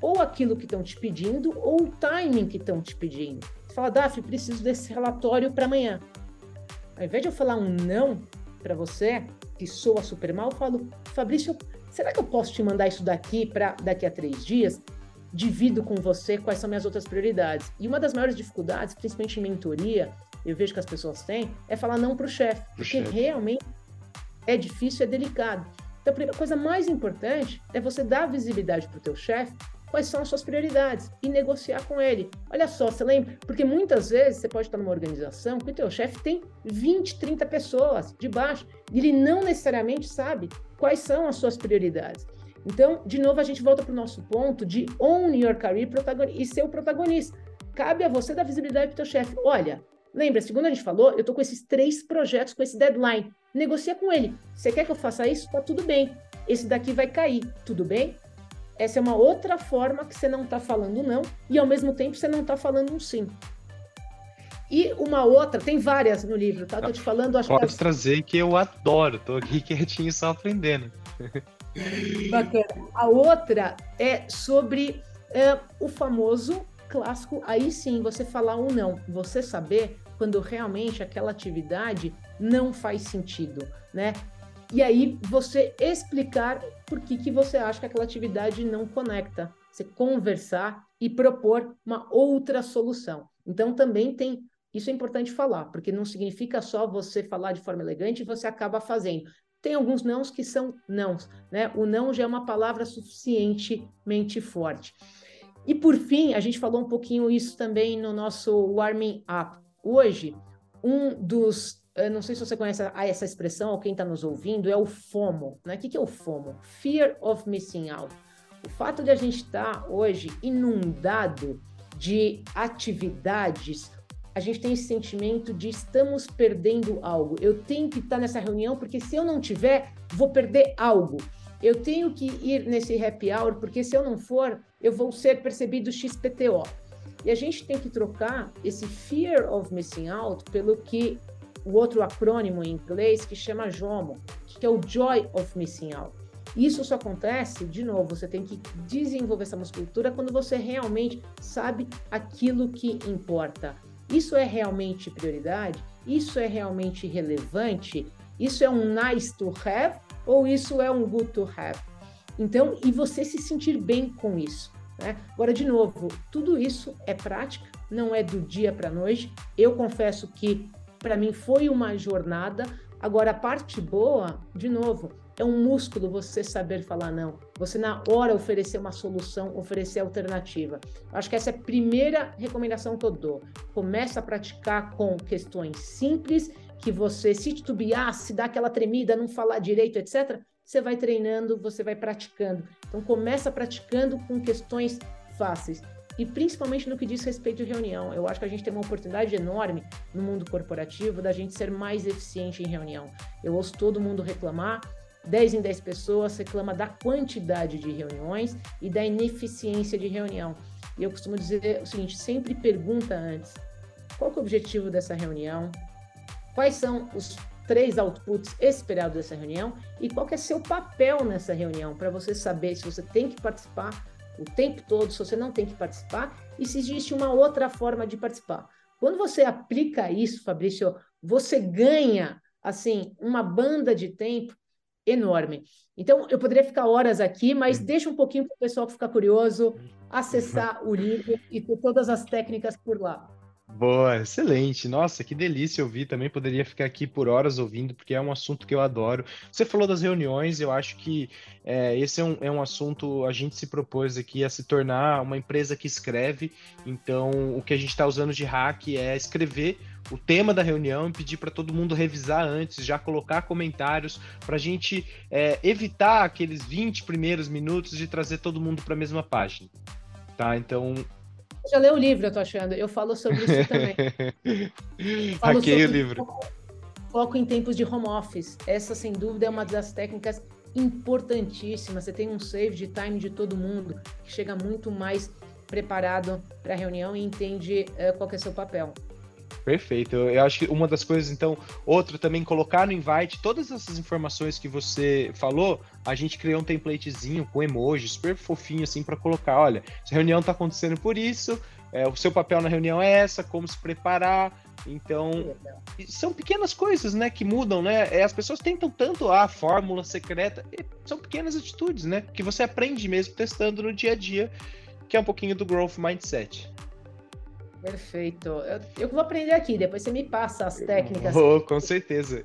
ou aquilo que estão te pedindo ou o timing que estão te pedindo. Você fala, Daf, preciso desse relatório para amanhã. Ao invés de eu falar um não para você, que soa super mal, eu falo, Fabrício, será que eu posso te mandar isso daqui para daqui a três dias? Divido com você quais são minhas outras prioridades. E uma das maiores dificuldades, principalmente em mentoria, eu vejo que as pessoas têm, é falar não para o chefe, porque chef. realmente é difícil, é delicado. Então, a primeira coisa mais importante é você dar visibilidade para o teu chefe quais são as suas prioridades e negociar com ele. Olha só, você lembra? Porque muitas vezes você pode estar numa organização que o teu chefe tem 20, 30 pessoas de baixo e ele não necessariamente sabe quais são as suas prioridades. Então, de novo, a gente volta para o nosso ponto de own your career e ser o protagonista. Cabe a você dar visibilidade para o teu chefe. Olha, lembra, segundo a gente falou, eu estou com esses três projetos, com esse deadline. Negocia com ele. Você quer que eu faça isso? Tá tudo bem. Esse daqui vai cair. Tudo bem? Essa é uma outra forma que você não está falando não e ao mesmo tempo você não está falando um sim. E uma outra, tem várias no livro, tá? Tô te falando. Acho Pode que... trazer que eu adoro, tô aqui quietinho só aprendendo. Bacana. A outra é sobre é, o famoso clássico, aí sim, você falar ou não, você saber quando realmente aquela atividade não faz sentido, né? E aí você explicar por que, que você acha que aquela atividade não conecta. Você conversar e propor uma outra solução. Então também tem. Isso é importante falar, porque não significa só você falar de forma elegante e você acaba fazendo. Tem alguns nãos que são nãos, né? O não já é uma palavra suficientemente forte. E por fim, a gente falou um pouquinho isso também no nosso warming up. Hoje, um dos não sei se você conhece essa expressão ou quem está nos ouvindo, é o FOMO. Né? O que, é o FOMO? Fear of Missing Out. O fato de a gente estar tá hoje inundado de atividades, a gente tem esse sentimento de estamos perdendo algo. Eu tenho que estar nessa reunião porque se eu não tiver, vou perder algo. Eu tenho que ir nesse happy hour porque se eu não for, eu vou ser percebido XPTO. E a gente tem que trocar esse fear of missing out pelo que o outro acrônimo em inglês que chama JOMO, que é o Joy of Missing Out. Isso só acontece, de novo, você tem que desenvolver essa musculatura quando você realmente sabe aquilo que importa. Isso é realmente prioridade? Isso é realmente relevante? Isso é um nice to have ou isso é um good to have? Então, e você se sentir bem com isso. Né? Agora, de novo, tudo isso é prática, não é do dia para a noite. Eu confesso que para mim foi uma jornada. Agora, a parte boa, de novo, é um músculo você saber falar não. Você, na hora, oferecer uma solução, oferecer alternativa. Acho que essa é a primeira recomendação que eu dou. Começa a praticar com questões simples, que você, se titubear, se dá aquela tremida, não falar direito, etc., você vai treinando, você vai praticando. Então, começa praticando com questões fáceis e principalmente no que diz respeito à reunião. Eu acho que a gente tem uma oportunidade enorme no mundo corporativo da gente ser mais eficiente em reunião. Eu ouço todo mundo reclamar, 10 em 10 pessoas reclama da quantidade de reuniões e da ineficiência de reunião. E eu costumo dizer o seguinte, sempre pergunta antes, qual é o objetivo dessa reunião? Quais são os três outputs esperados dessa reunião e qual é seu papel nessa reunião para você saber se você tem que participar o tempo todo, se você não tem que participar, e se existe uma outra forma de participar. Quando você aplica isso, Fabrício, você ganha assim uma banda de tempo enorme. Então, eu poderia ficar horas aqui, mas deixa um pouquinho para o pessoal que ficar curioso acessar o livro e ter todas as técnicas por lá. Boa, excelente. Nossa, que delícia ouvir. Também poderia ficar aqui por horas ouvindo, porque é um assunto que eu adoro. Você falou das reuniões, eu acho que é, esse é um, é um assunto, a gente se propôs aqui a se tornar uma empresa que escreve. Então, o que a gente está usando de hack é escrever o tema da reunião e pedir para todo mundo revisar antes, já colocar comentários, para a gente é, evitar aqueles 20 primeiros minutos de trazer todo mundo para a mesma página. Tá? Então, já leu o livro, eu tô achando. Eu falo sobre isso também. Hackei o livro. Foco em tempos de home office. Essa, sem dúvida, é uma das técnicas importantíssimas. Você tem um save de time de todo mundo, que chega muito mais preparado para a reunião e entende uh, qual é o seu papel. Perfeito. Eu acho que uma das coisas, então, outro também, colocar no invite todas essas informações que você falou, a gente criou um templatezinho com emoji, super fofinho, assim, para colocar, olha, essa reunião está acontecendo por isso, é, o seu papel na reunião é essa, como se preparar. Então, são pequenas coisas, né, que mudam, né? É, as pessoas tentam tanto a fórmula secreta, são pequenas atitudes, né, que você aprende mesmo testando no dia a dia, que é um pouquinho do growth mindset. Perfeito. Eu, eu vou aprender aqui, depois você me passa as técnicas. Vou, com certeza.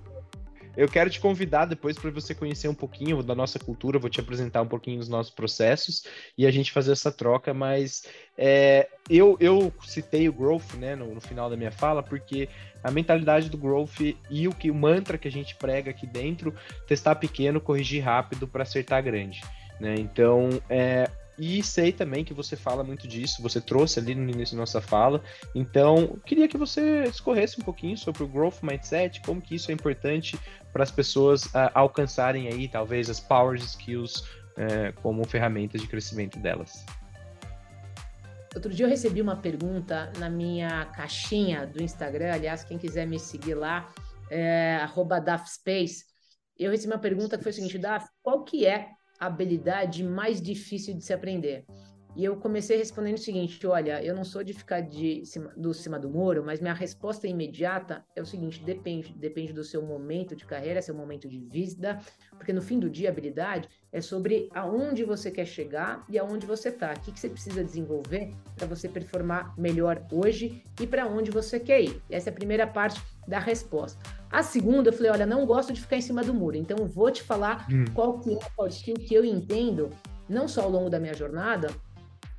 eu quero te convidar depois para você conhecer um pouquinho da nossa cultura, vou te apresentar um pouquinho dos nossos processos e a gente fazer essa troca, mas é, eu, eu citei o growth né, no, no, final da minha fala, porque a mentalidade do growth e o que o mantra que a gente prega aqui dentro, testar pequeno, corrigir rápido para acertar grande. Né? Então, é, e sei também que você fala muito disso, você trouxe ali no início da nossa fala. Então, queria que você discorresse um pouquinho sobre o Growth Mindset, como que isso é importante para as pessoas uh, alcançarem aí, talvez, as Power Skills uh, como ferramenta de crescimento delas. Outro dia eu recebi uma pergunta na minha caixinha do Instagram, aliás, quem quiser me seguir lá, é, @dafspace. Eu recebi uma pergunta que foi o seguinte, Daf, qual que é habilidade mais difícil de se aprender? E eu comecei respondendo o seguinte: olha, eu não sou de ficar de cima, do cima do muro, mas minha resposta imediata é o seguinte: depende, depende do seu momento de carreira, seu momento de vida, porque no fim do dia, habilidade é sobre aonde você quer chegar e aonde você está. O que, que você precisa desenvolver para você performar melhor hoje e para onde você quer ir. Essa é a primeira parte da resposta. A segunda, eu falei: olha, não gosto de ficar em cima do muro, então vou te falar hum. qual que é o skill que eu entendo, não só ao longo da minha jornada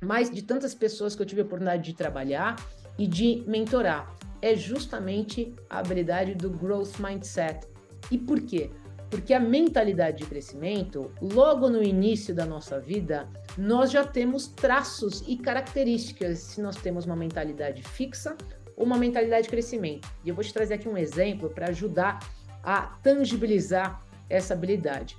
mas de tantas pessoas que eu tive a oportunidade de trabalhar e de mentorar. É justamente a habilidade do growth mindset. E por quê? Porque a mentalidade de crescimento, logo no início da nossa vida, nós já temos traços e características se nós temos uma mentalidade fixa uma mentalidade de crescimento. E eu vou te trazer aqui um exemplo para ajudar a tangibilizar essa habilidade.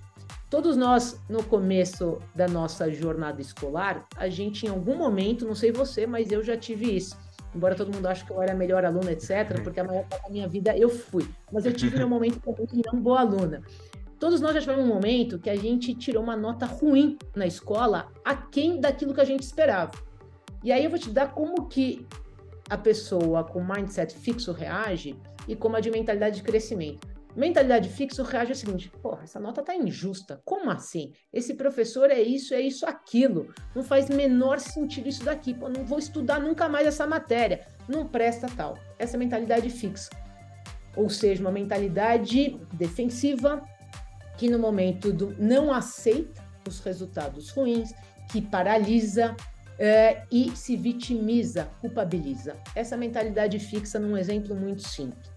Todos nós, no começo da nossa jornada escolar, a gente em algum momento, não sei você, mas eu já tive isso. Embora todo mundo ache que eu era a melhor aluna, etc., porque a maior parte da minha vida eu fui. Mas eu tive meu momento como não boa aluna. Todos nós já tivemos um momento que a gente tirou uma nota ruim na escola, aquém daquilo que a gente esperava. E aí eu vou te dar como que a pessoa com mindset fixo reage e como a de mentalidade de crescimento. Mentalidade fixa reage ao seguinte: porra, essa nota tá injusta. Como assim? Esse professor é isso, é isso, aquilo. Não faz menor sentido isso daqui. Pô, não vou estudar nunca mais essa matéria. Não presta tal. Essa é mentalidade fixa. Ou seja, uma mentalidade defensiva que no momento do não aceita os resultados ruins, que paralisa, é, e se vitimiza, culpabiliza. Essa mentalidade fixa num exemplo muito simples.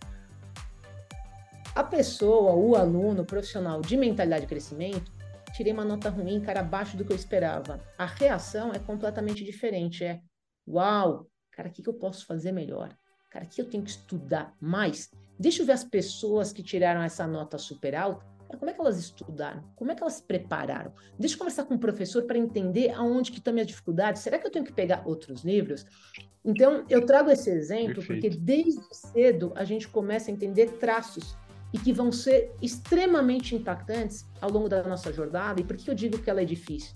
A pessoa, o aluno, o profissional de mentalidade de crescimento, tirei uma nota ruim, cara, abaixo do que eu esperava. A reação é completamente diferente. É, uau, cara, o que, que eu posso fazer melhor? Cara, que eu tenho que estudar mais? Deixa eu ver as pessoas que tiraram essa nota super alta. Como é que elas estudaram? Como é que elas se prepararam? Deixa eu conversar com o professor para entender aonde que estão minhas dificuldades. Será que eu tenho que pegar outros livros? Então, eu trago esse exemplo Perfeito. porque desde cedo a gente começa a entender traços e que vão ser extremamente impactantes ao longo da nossa jornada. E por que eu digo que ela é difícil?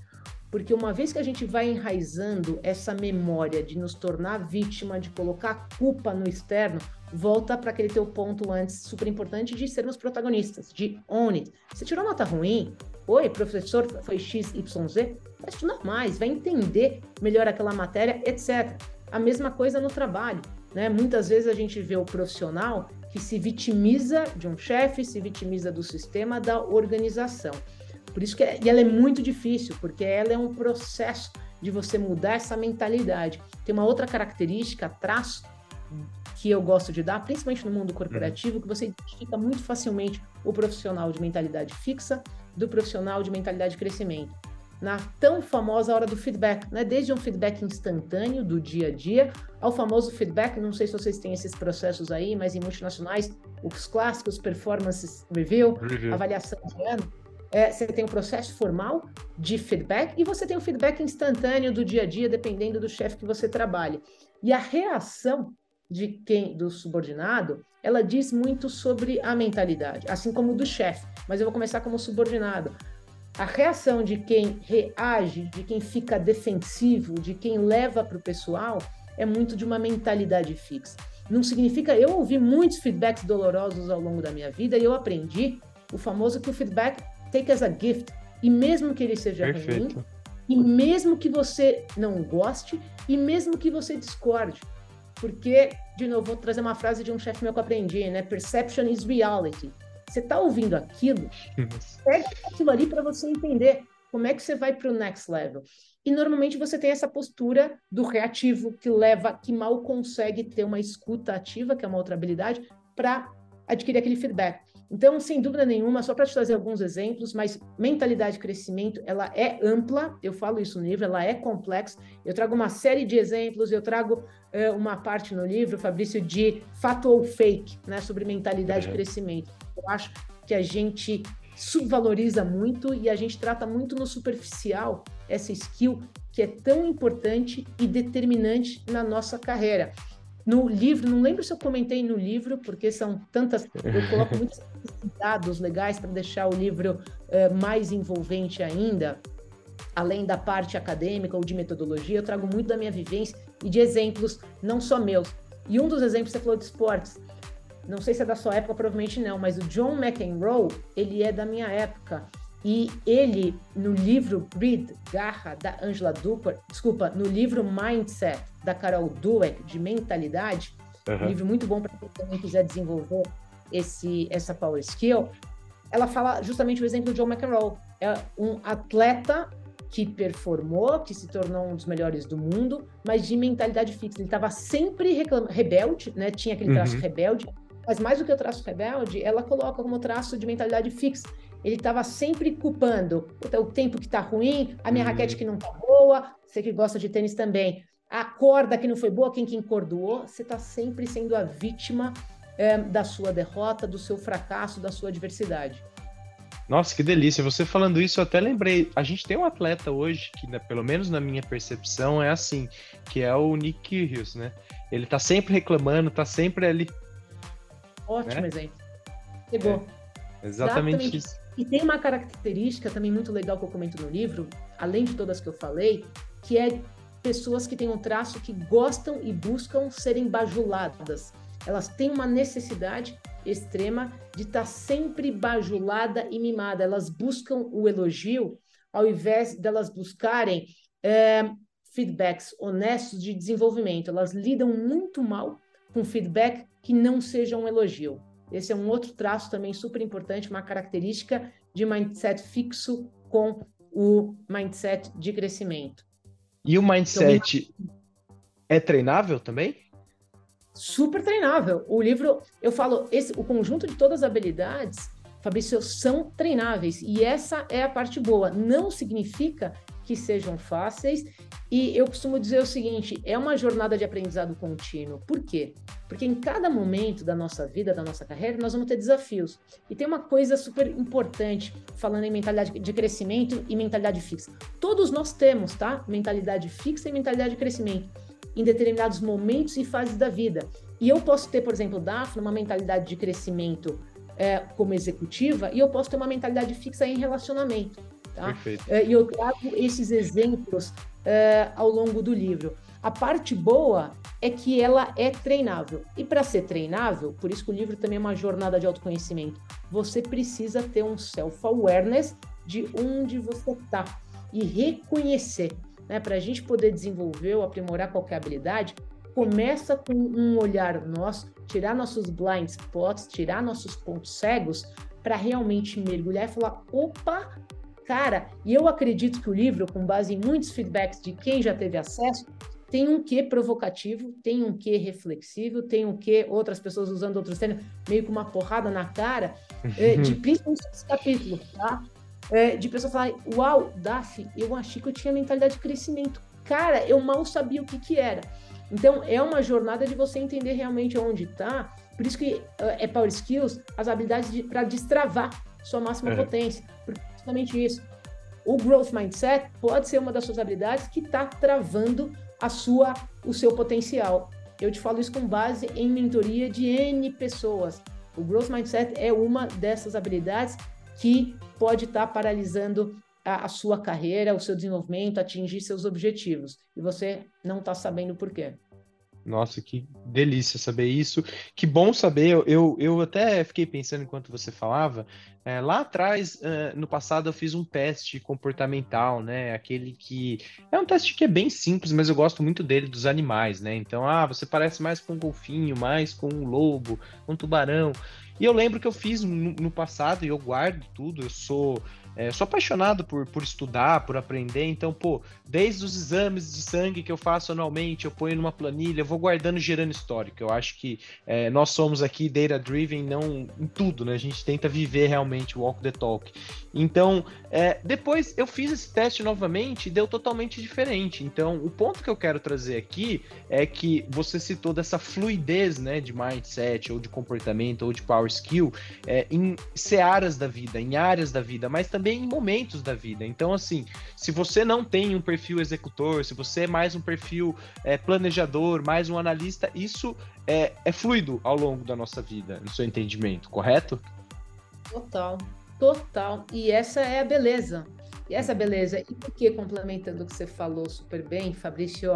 Porque uma vez que a gente vai enraizando essa memória de nos tornar vítima, de colocar culpa no externo, volta para aquele teu ponto antes super importante de sermos protagonistas, de own it. Você tirou nota ruim? Oi, professor, foi XYZ? Vai estudar mais, vai entender melhor aquela matéria, etc. A mesma coisa no trabalho. Né? Muitas vezes a gente vê o profissional que se vitimiza de um chefe, se vitimiza do sistema, da organização. Por isso que é, e ela é muito difícil, porque ela é um processo de você mudar essa mentalidade. Tem uma outra característica, traço, que eu gosto de dar, principalmente no mundo corporativo, que você identifica muito facilmente o profissional de mentalidade fixa do profissional de mentalidade de crescimento na tão famosa hora do feedback, né? Desde um feedback instantâneo do dia a dia ao famoso feedback, não sei se vocês têm esses processos aí, mas em multinacionais, os clássicos performance review, review. avaliação de ano, é, você tem um processo formal de feedback e você tem o um feedback instantâneo do dia a dia, dependendo do chefe que você trabalha. E a reação de quem do subordinado, ela diz muito sobre a mentalidade, assim como do chefe. Mas eu vou começar como subordinado a reação de quem reage, de quem fica defensivo, de quem leva para o pessoal, é muito de uma mentalidade fixa. Não significa. Eu ouvi muitos feedbacks dolorosos ao longo da minha vida e eu aprendi o famoso que o feedback take as a gift. E mesmo que ele seja Perfeito. ruim, e mesmo que você não goste, e mesmo que você discorde. Porque, de novo, vou trazer uma frase de um chefe meu que eu aprendi, né? Perception is reality. Você está ouvindo aquilo, pega aquilo ali para você entender como é que você vai para o next level. E normalmente você tem essa postura do reativo que leva, que mal consegue ter uma escuta ativa, que é uma outra habilidade, para adquirir aquele feedback. Então, sem dúvida nenhuma, só para te trazer alguns exemplos, mas mentalidade de crescimento, ela é ampla, eu falo isso no livro, ela é complexa. Eu trago uma série de exemplos, eu trago uh, uma parte no livro, Fabrício, de fato ou fake, né, sobre mentalidade uhum. de crescimento. Eu acho que a gente subvaloriza muito e a gente trata muito no superficial essa skill que é tão importante e determinante na nossa carreira. No livro, não lembro se eu comentei no livro, porque são tantas, eu coloco muitos dados legais para deixar o livro uh, mais envolvente ainda, além da parte acadêmica ou de metodologia, eu trago muito da minha vivência e de exemplos, não só meus. E um dos exemplos, você falou de esportes, não sei se é da sua época, provavelmente não, mas o John McEnroe, ele é da minha época. E ele, no livro Breed, Garra, da Angela Duper, desculpa, no livro Mindset, da Carol Dweck, de mentalidade, uhum. um livro muito bom para quem também quiser desenvolver esse, essa power skill, ela fala justamente o exemplo do John McEnroe. É um atleta que performou, que se tornou um dos melhores do mundo, mas de mentalidade fixa. Ele estava sempre rebelde, né? Tinha aquele traço uhum. rebelde, mas mais do que o traço rebelde, ela coloca como traço de mentalidade fixa. Ele estava sempre culpando o tempo que está ruim, a minha uhum. raquete que não está boa, você que gosta de tênis também, a corda que não foi boa, quem que encordoou, você está sempre sendo a vítima é, da sua derrota, do seu fracasso, da sua adversidade. Nossa, que delícia. Você falando isso, eu até lembrei. A gente tem um atleta hoje, que né, pelo menos na minha percepção é assim, que é o Nick Kyrgios, né? Ele tá sempre reclamando, tá sempre ali Ótimo né? exemplo. Pegou. É, exatamente, exatamente isso. E tem uma característica também muito legal que eu comento no livro, além de todas que eu falei, que é pessoas que têm um traço que gostam e buscam serem bajuladas. Elas têm uma necessidade extrema de estar tá sempre bajulada e mimada. Elas buscam o elogio ao invés delas buscarem é, feedbacks honestos de desenvolvimento. Elas lidam muito mal com feedback que não seja um elogio. Esse é um outro traço também super importante, uma característica de mindset fixo com o mindset de crescimento. E o mindset então, é treinável também? Super treinável. O livro, eu falo, esse, o conjunto de todas as habilidades, Fabrício, são treináveis. E essa é a parte boa. Não significa que sejam fáceis. E eu costumo dizer o seguinte: é uma jornada de aprendizado contínuo. Por quê? Porque em cada momento da nossa vida, da nossa carreira, nós vamos ter desafios. E tem uma coisa super importante, falando em mentalidade de crescimento e mentalidade fixa. Todos nós temos, tá? Mentalidade fixa e mentalidade de crescimento em determinados momentos e fases da vida. E eu posso ter, por exemplo, Daphne, uma mentalidade de crescimento é, como executiva, e eu posso ter uma mentalidade fixa em relacionamento. Tá? Perfeito. É, e eu trago esses exemplos é, ao longo do livro. A parte boa é que ela é treinável. E para ser treinável, por isso que o livro também é uma jornada de autoconhecimento, você precisa ter um self-awareness de onde você está e reconhecer. Né? Para a gente poder desenvolver ou aprimorar qualquer habilidade, começa com um olhar nosso, tirar nossos blind spots, tirar nossos pontos cegos, para realmente mergulhar e falar: opa, Cara, e eu acredito que o livro, com base em muitos feedbacks de quem já teve acesso, tem um quê provocativo, tem um quê reflexivo, tem um quê outras pessoas usando outros termos, meio com uma porrada na cara, é, de principalmente esse capítulo, tá? É, de pessoas falarem, uau, Daf, eu achei que eu tinha mentalidade de crescimento. Cara, eu mal sabia o que que era. Então, é uma jornada de você entender realmente onde está. Por isso que é, é Power Skills, as habilidades de, para destravar sua máxima uhum. potência. Porque justamente isso. O growth mindset pode ser uma das suas habilidades que está travando a sua, o seu potencial. Eu te falo isso com base em mentoria de N pessoas. O growth mindset é uma dessas habilidades que pode estar tá paralisando a, a, sua carreira, o seu desenvolvimento, atingir seus objetivos. E você não está sabendo por quê. Nossa, que delícia saber isso. Que bom saber. Eu, eu até fiquei pensando enquanto você falava. É, lá atrás, uh, no passado, eu fiz um teste comportamental, né? Aquele que é um teste que é bem simples, mas eu gosto muito dele dos animais, né? Então, ah, você parece mais com um golfinho, mais com um lobo, um tubarão. E eu lembro que eu fiz no, no passado e eu guardo tudo. Eu sou é, sou apaixonado por, por estudar, por aprender, então, pô, desde os exames de sangue que eu faço anualmente, eu ponho numa planilha, eu vou guardando gerando histórico. Eu acho que é, nós somos aqui data-driven, não em tudo, né? A gente tenta viver realmente o walk the talk. Então, é, depois eu fiz esse teste novamente e deu totalmente diferente. Então, o ponto que eu quero trazer aqui é que você citou dessa fluidez, né, de mindset, ou de comportamento, ou de power skill, é, em searas da vida, em áreas da vida, mas também também em momentos da vida. Então, assim, se você não tem um perfil executor, se você é mais um perfil é, planejador, mais um analista, isso é, é fluido ao longo da nossa vida, no seu entendimento, correto? Total, total. E essa é a beleza. E essa é a beleza. E por que, complementando o que você falou super bem, Fabrício,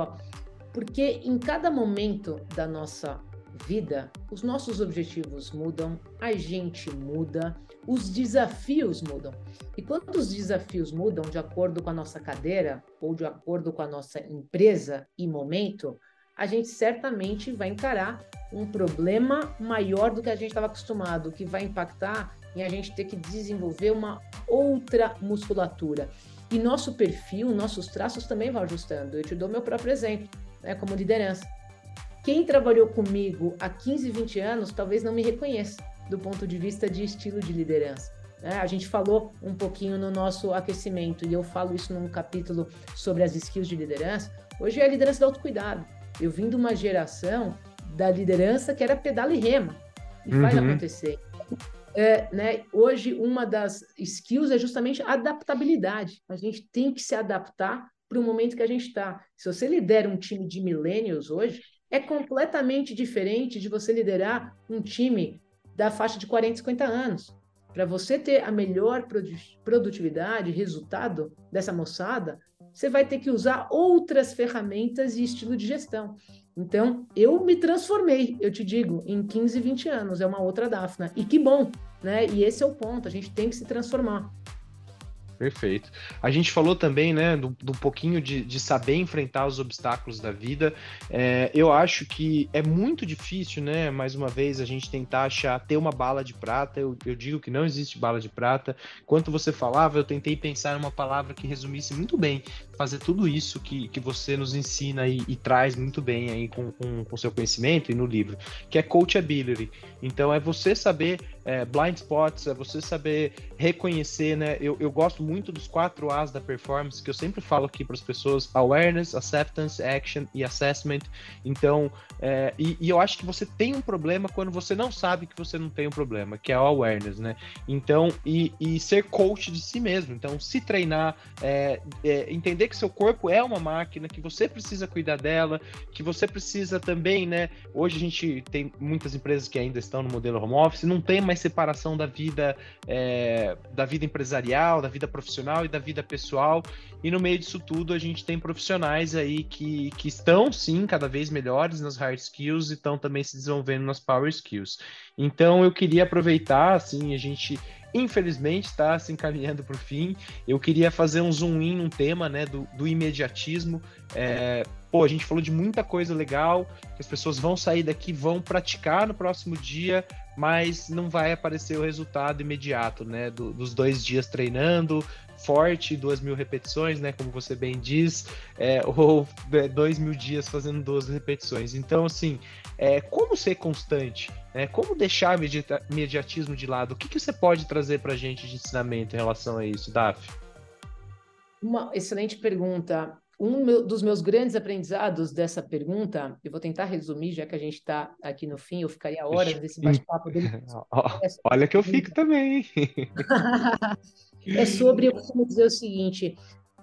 porque em cada momento da nossa vida, os nossos objetivos mudam, a gente muda, os desafios mudam. E quando os desafios mudam de acordo com a nossa cadeira ou de acordo com a nossa empresa e momento, a gente certamente vai encarar um problema maior do que a gente estava acostumado, que vai impactar em a gente ter que desenvolver uma outra musculatura. E nosso perfil, nossos traços também vão ajustando. Eu te dou meu próprio exemplo, né, como liderança. Quem trabalhou comigo há 15, 20 anos talvez não me reconheça do ponto de vista de estilo de liderança. É, a gente falou um pouquinho no nosso aquecimento, e eu falo isso num capítulo sobre as skills de liderança. Hoje é a liderança do autocuidado. Eu vim de uma geração da liderança que era pedala e rema, e uhum. faz acontecer. É, né, hoje, uma das skills é justamente a adaptabilidade. A gente tem que se adaptar para o momento que a gente está. Se você lidera um time de millennials hoje, é completamente diferente de você liderar um time da faixa de 40, 50 anos. Para você ter a melhor produtividade, resultado dessa moçada, você vai ter que usar outras ferramentas e estilo de gestão. Então, eu me transformei, eu te digo, em 15, 20 anos, é uma outra Dafna. E que bom, né? E esse é o ponto, a gente tem que se transformar. Perfeito. A gente falou também, né, do, do pouquinho de, de, saber enfrentar os obstáculos da vida. É, eu acho que é muito difícil, né, mais uma vez, a gente tentar achar, ter uma bala de prata. Eu, eu digo que não existe bala de prata. Enquanto você falava, eu tentei pensar em uma palavra que resumisse muito bem, fazer tudo isso que, que você nos ensina e, e traz muito bem aí com, com, com seu conhecimento e no livro, que é coachability. Então, é você saber é, blind spots, é você saber reconhecer, né? Eu, eu gosto muito dos quatro A's da performance, que eu sempre falo aqui para as pessoas: awareness, acceptance, action e assessment. Então, é, e, e, eu acho que você tem um problema quando você não sabe que você não tem um problema, que é o awareness, né? Então, e, e ser coach de si mesmo. Então, se treinar, é, é, entender que seu corpo é uma máquina, que você precisa cuidar dela, que você precisa também, né? Hoje a gente tem muitas empresas que ainda estão no modelo home office, não tem mais separação da vida é, da vida empresarial, da vida profissional e da vida pessoal. E no meio disso tudo, a gente tem profissionais aí que, que estão sim cada vez melhores nas hard skills e estão também se desenvolvendo nas power skills. Então eu queria aproveitar, assim, a gente infelizmente está se encaminhando para o fim. Eu queria fazer um zoom in num tema né, do, do imediatismo. É, pô, a gente falou de muita coisa legal, que as pessoas vão sair daqui, vão praticar no próximo dia, mas não vai aparecer o resultado imediato, né? Do, dos dois dias treinando forte, duas mil repetições, né? Como você bem diz, é, ou é, dois mil dias fazendo 12 repetições. Então, assim, é, como ser constante? Né? Como deixar o imediatismo de lado? O que, que você pode trazer para a gente de ensinamento em relação a isso, Daf? Uma excelente pergunta um dos meus grandes aprendizados dessa pergunta, eu vou tentar resumir, já que a gente está aqui no fim, eu ficaria horas desse bate-papo dele. Olha que eu fico também. é sobre, eu costumo dizer o seguinte,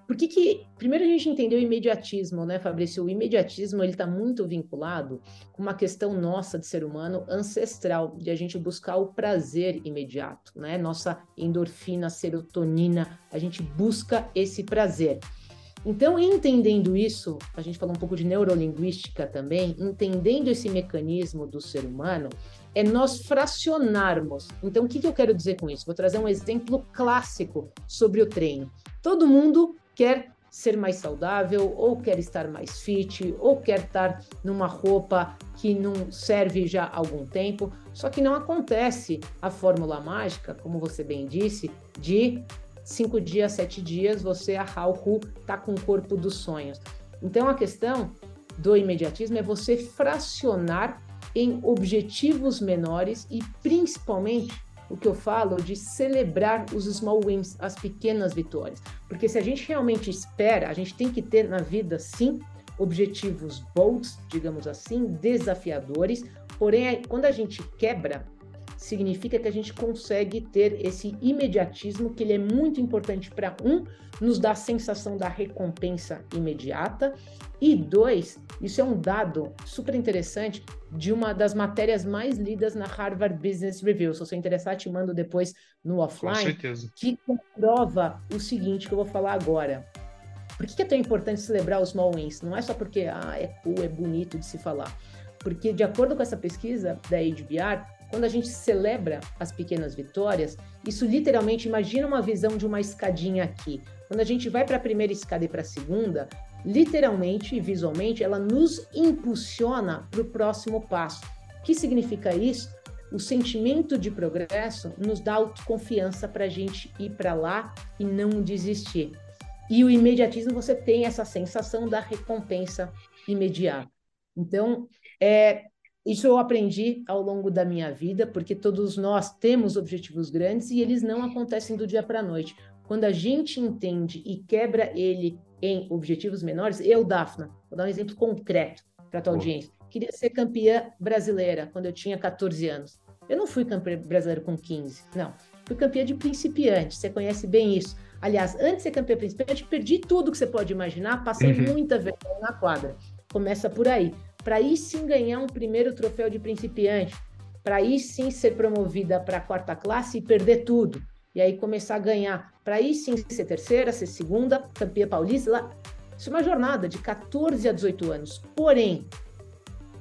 por que que, primeiro a gente entendeu o imediatismo, né, Fabrício? O imediatismo, ele está muito vinculado com uma questão nossa de ser humano ancestral, de a gente buscar o prazer imediato, né? Nossa endorfina, serotonina, a gente busca esse prazer. Então, entendendo isso, a gente falou um pouco de neurolinguística também, entendendo esse mecanismo do ser humano, é nós fracionarmos. Então, o que, que eu quero dizer com isso? Vou trazer um exemplo clássico sobre o treino. Todo mundo quer ser mais saudável, ou quer estar mais fit, ou quer estar numa roupa que não serve já há algum tempo. Só que não acontece a fórmula mágica, como você bem disse, de cinco dias, sete dias, você, a Raul, tá com o corpo dos sonhos. Então a questão do imediatismo é você fracionar em objetivos menores e principalmente o que eu falo de celebrar os small wins, as pequenas vitórias. Porque se a gente realmente espera, a gente tem que ter na vida, sim, objetivos bolds, digamos assim, desafiadores. Porém, quando a gente quebra, significa que a gente consegue ter esse imediatismo que ele é muito importante para um nos dá a sensação da recompensa imediata e dois, isso é um dado super interessante de uma das matérias mais lidas na Harvard Business Review. Se você interessar, te mando depois no offline, que comprova o seguinte que eu vou falar agora. Por que é tão importante celebrar os small wins? Não é só porque ah, é cool, é bonito de se falar. Porque, de acordo com essa pesquisa da HBR, quando a gente celebra as pequenas vitórias, isso literalmente, imagina uma visão de uma escadinha aqui. Quando a gente vai para a primeira escada e para a segunda, literalmente e visualmente, ela nos impulsiona para o próximo passo. O que significa isso? O sentimento de progresso nos dá autoconfiança para a gente ir para lá e não desistir. E o imediatismo, você tem essa sensação da recompensa imediata. Então, é, isso eu aprendi ao longo da minha vida, porque todos nós temos objetivos grandes e eles não acontecem do dia para a noite. Quando a gente entende e quebra ele em objetivos menores, eu, Dafna, vou dar um exemplo concreto para a tua audiência. Queria ser campeã brasileira quando eu tinha 14 anos. Eu não fui campeã brasileira com 15, não. Fui campeã de principiante, você conhece bem isso. Aliás, antes de ser campeã principiante, perdi tudo que você pode imaginar, passei uhum. muita vergonha na quadra. Começa por aí para aí sim ganhar um primeiro troféu de principiante, para aí sim ser promovida para a quarta classe e perder tudo. E aí começar a ganhar, para aí sim ser terceira, ser segunda, campeã paulista. Isso é uma jornada de 14 a 18 anos. Porém,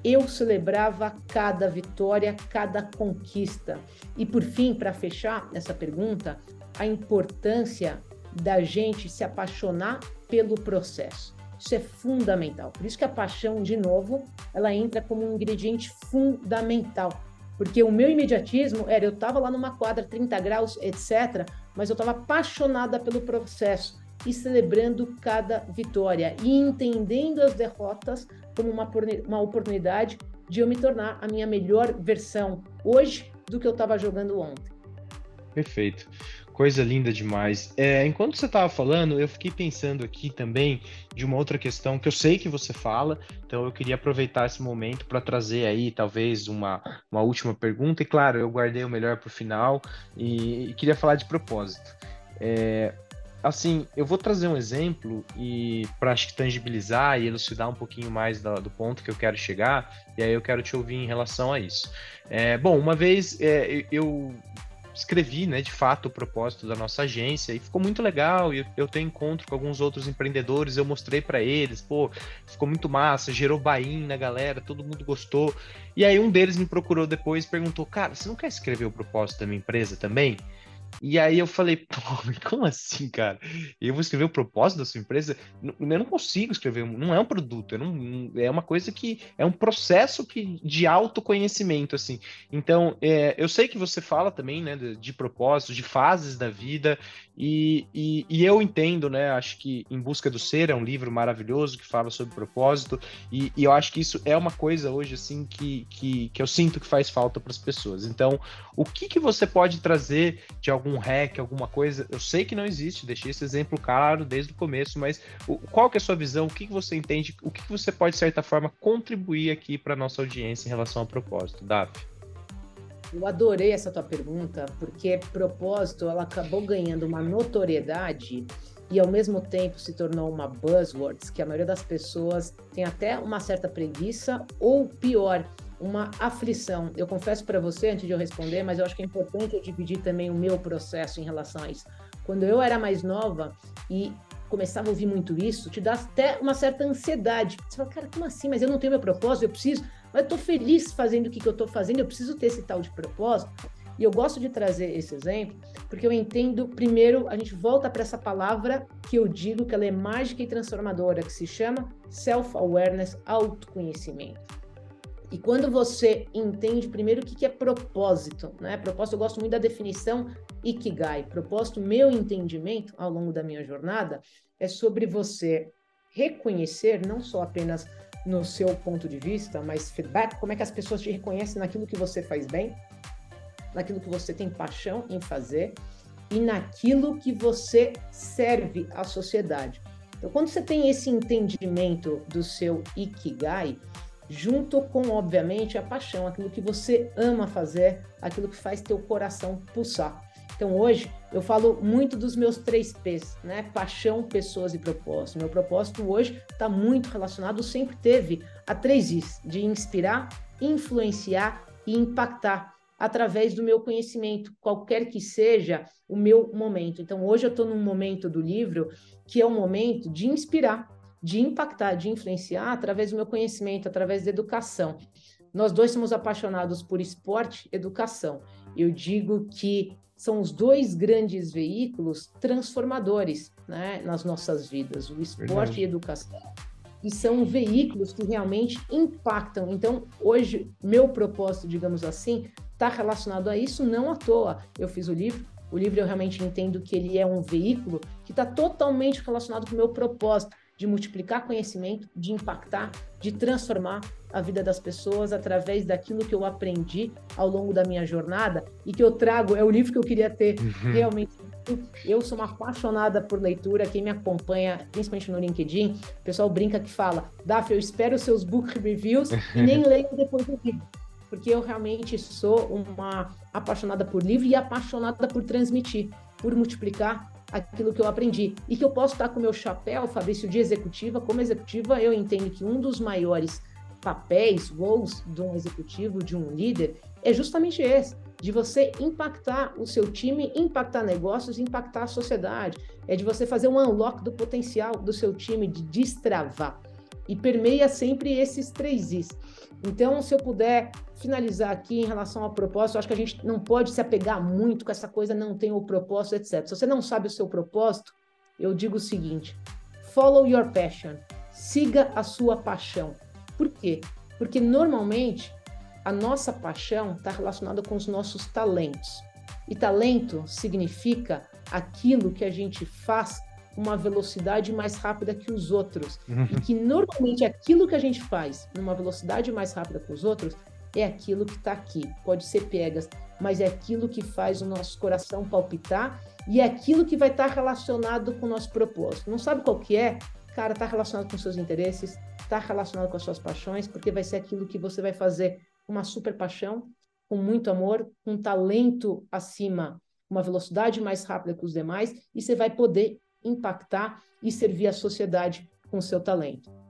eu celebrava cada vitória, cada conquista. E por fim, para fechar essa pergunta, a importância da gente se apaixonar pelo processo. Isso é fundamental. Por isso que a paixão, de novo, ela entra como um ingrediente fundamental. Porque o meu imediatismo era, eu estava lá numa quadra 30 graus, etc., mas eu estava apaixonada pelo processo e celebrando cada vitória e entendendo as derrotas como uma, uma oportunidade de eu me tornar a minha melhor versão hoje do que eu estava jogando ontem. Perfeito. Coisa linda demais. É, enquanto você estava falando, eu fiquei pensando aqui também de uma outra questão que eu sei que você fala, então eu queria aproveitar esse momento para trazer aí talvez uma, uma última pergunta. E claro, eu guardei o melhor para o final e, e, queria falar de propósito. É, assim, eu vou trazer um exemplo e para acho que tangibilizar e elucidar um pouquinho mais do, do, ponto que eu quero chegar, e aí eu quero te ouvir em relação a isso. É, bom, uma vez é, eu escrevi, né, de fato, o propósito da nossa agência e ficou muito legal. E eu tenho encontro com alguns outros empreendedores, eu mostrei para eles, pô, ficou muito massa, gerou buy na galera, todo mundo gostou. E aí um deles me procurou depois e perguntou: "Cara, você não quer escrever o propósito da minha empresa também?" E aí eu falei, pô, como assim, cara? Eu vou escrever o propósito da sua empresa? Eu não consigo escrever, não é um produto, não, é uma coisa que é um processo que, de autoconhecimento, assim. Então, é, eu sei que você fala também, né, de, de propósitos, de fases da vida, e, e, e, eu entendo, né? Acho que Em Busca do Ser é um livro maravilhoso que fala sobre propósito, e, e eu acho que isso é uma coisa hoje, assim, que, que, que eu sinto que faz falta para as pessoas. Então, o que, que você pode trazer de algum hack, alguma coisa? Eu sei que não existe, deixei esse exemplo claro desde o começo, mas o, qual que é a sua visão? O que, que você entende? O que, que você pode, de certa forma, contribuir aqui para nossa audiência em relação ao propósito? Davi? Eu adorei essa tua pergunta, porque propósito ela acabou ganhando uma notoriedade e ao mesmo tempo se tornou uma buzzword que a maioria das pessoas tem até uma certa preguiça ou pior, uma aflição. Eu confesso para você antes de eu responder, mas eu acho que é importante eu dividir também o meu processo em relação a isso. Quando eu era mais nova e começava a ouvir muito isso, te dá até uma certa ansiedade. Você fala, cara, como assim? Mas eu não tenho meu propósito, eu preciso. Mas eu tô feliz fazendo o que, que eu tô fazendo, eu preciso ter esse tal de propósito. E eu gosto de trazer esse exemplo porque eu entendo, primeiro, a gente volta para essa palavra que eu digo que ela é mágica e transformadora, que se chama self-awareness, autoconhecimento. E quando você entende primeiro o que, que é propósito, né? Propósito, eu gosto muito da definição Ikigai. Propósito, meu entendimento ao longo da minha jornada, é sobre você reconhecer não só apenas no seu ponto de vista, mas feedback, como é que as pessoas te reconhecem naquilo que você faz bem, naquilo que você tem paixão em fazer e naquilo que você serve à sociedade. Então, quando você tem esse entendimento do seu Ikigai, junto com, obviamente, a paixão, aquilo que você ama fazer, aquilo que faz teu coração pulsar. Então, hoje, eu falo muito dos meus três P's, né? Paixão, pessoas e propósito. Meu propósito hoje está muito relacionado, sempre teve, a três I's, de inspirar, influenciar e impactar através do meu conhecimento, qualquer que seja o meu momento. Então, hoje eu estou num momento do livro que é o um momento de inspirar, de impactar, de influenciar através do meu conhecimento, através da educação. Nós dois somos apaixonados por esporte educação. Eu digo que são os dois grandes veículos transformadores né, nas nossas vidas, o esporte Verdade. e a educação. E são veículos que realmente impactam. Então, hoje, meu propósito, digamos assim, está relacionado a isso, não à toa. Eu fiz o livro, o livro eu realmente entendo que ele é um veículo que está totalmente relacionado com o meu propósito de multiplicar conhecimento, de impactar, de transformar a vida das pessoas através daquilo que eu aprendi ao longo da minha jornada e que eu trago, é o livro que eu queria ter uhum. realmente. Eu sou uma apaixonada por leitura, quem me acompanha, principalmente no LinkedIn, o pessoal brinca que fala, Daf, eu espero seus book reviews e nem leio depois do livro porque eu realmente sou uma apaixonada por livro e apaixonada por transmitir, por multiplicar aquilo que eu aprendi. E que eu posso estar com o meu chapéu, Fabrício, de executiva. Como executiva, eu entendo que um dos maiores papéis, roles de um executivo, de um líder, é justamente esse, de você impactar o seu time, impactar negócios, impactar a sociedade. É de você fazer um unlock do potencial do seu time, de destravar. E permeia sempre esses três Is. Então, se eu puder finalizar aqui em relação ao propósito, acho que a gente não pode se apegar muito com essa coisa, não tem o propósito, etc. Se você não sabe o seu propósito, eu digo o seguinte: follow your passion, siga a sua paixão. Por quê? Porque normalmente a nossa paixão está relacionada com os nossos talentos. E talento significa aquilo que a gente faz uma velocidade mais rápida que os outros. Uhum. E que normalmente aquilo que a gente faz numa velocidade mais rápida que os outros é aquilo que está aqui. Pode ser pegas, mas é aquilo que faz o nosso coração palpitar e é aquilo que vai estar tá relacionado com o nosso propósito. Não sabe qual que é? Cara, está relacionado com seus interesses, está relacionado com as suas paixões, porque vai ser aquilo que você vai fazer uma super paixão, com muito amor, com um talento acima, uma velocidade mais rápida que os demais, e você vai poder impactar e servir a sociedade com seu talento.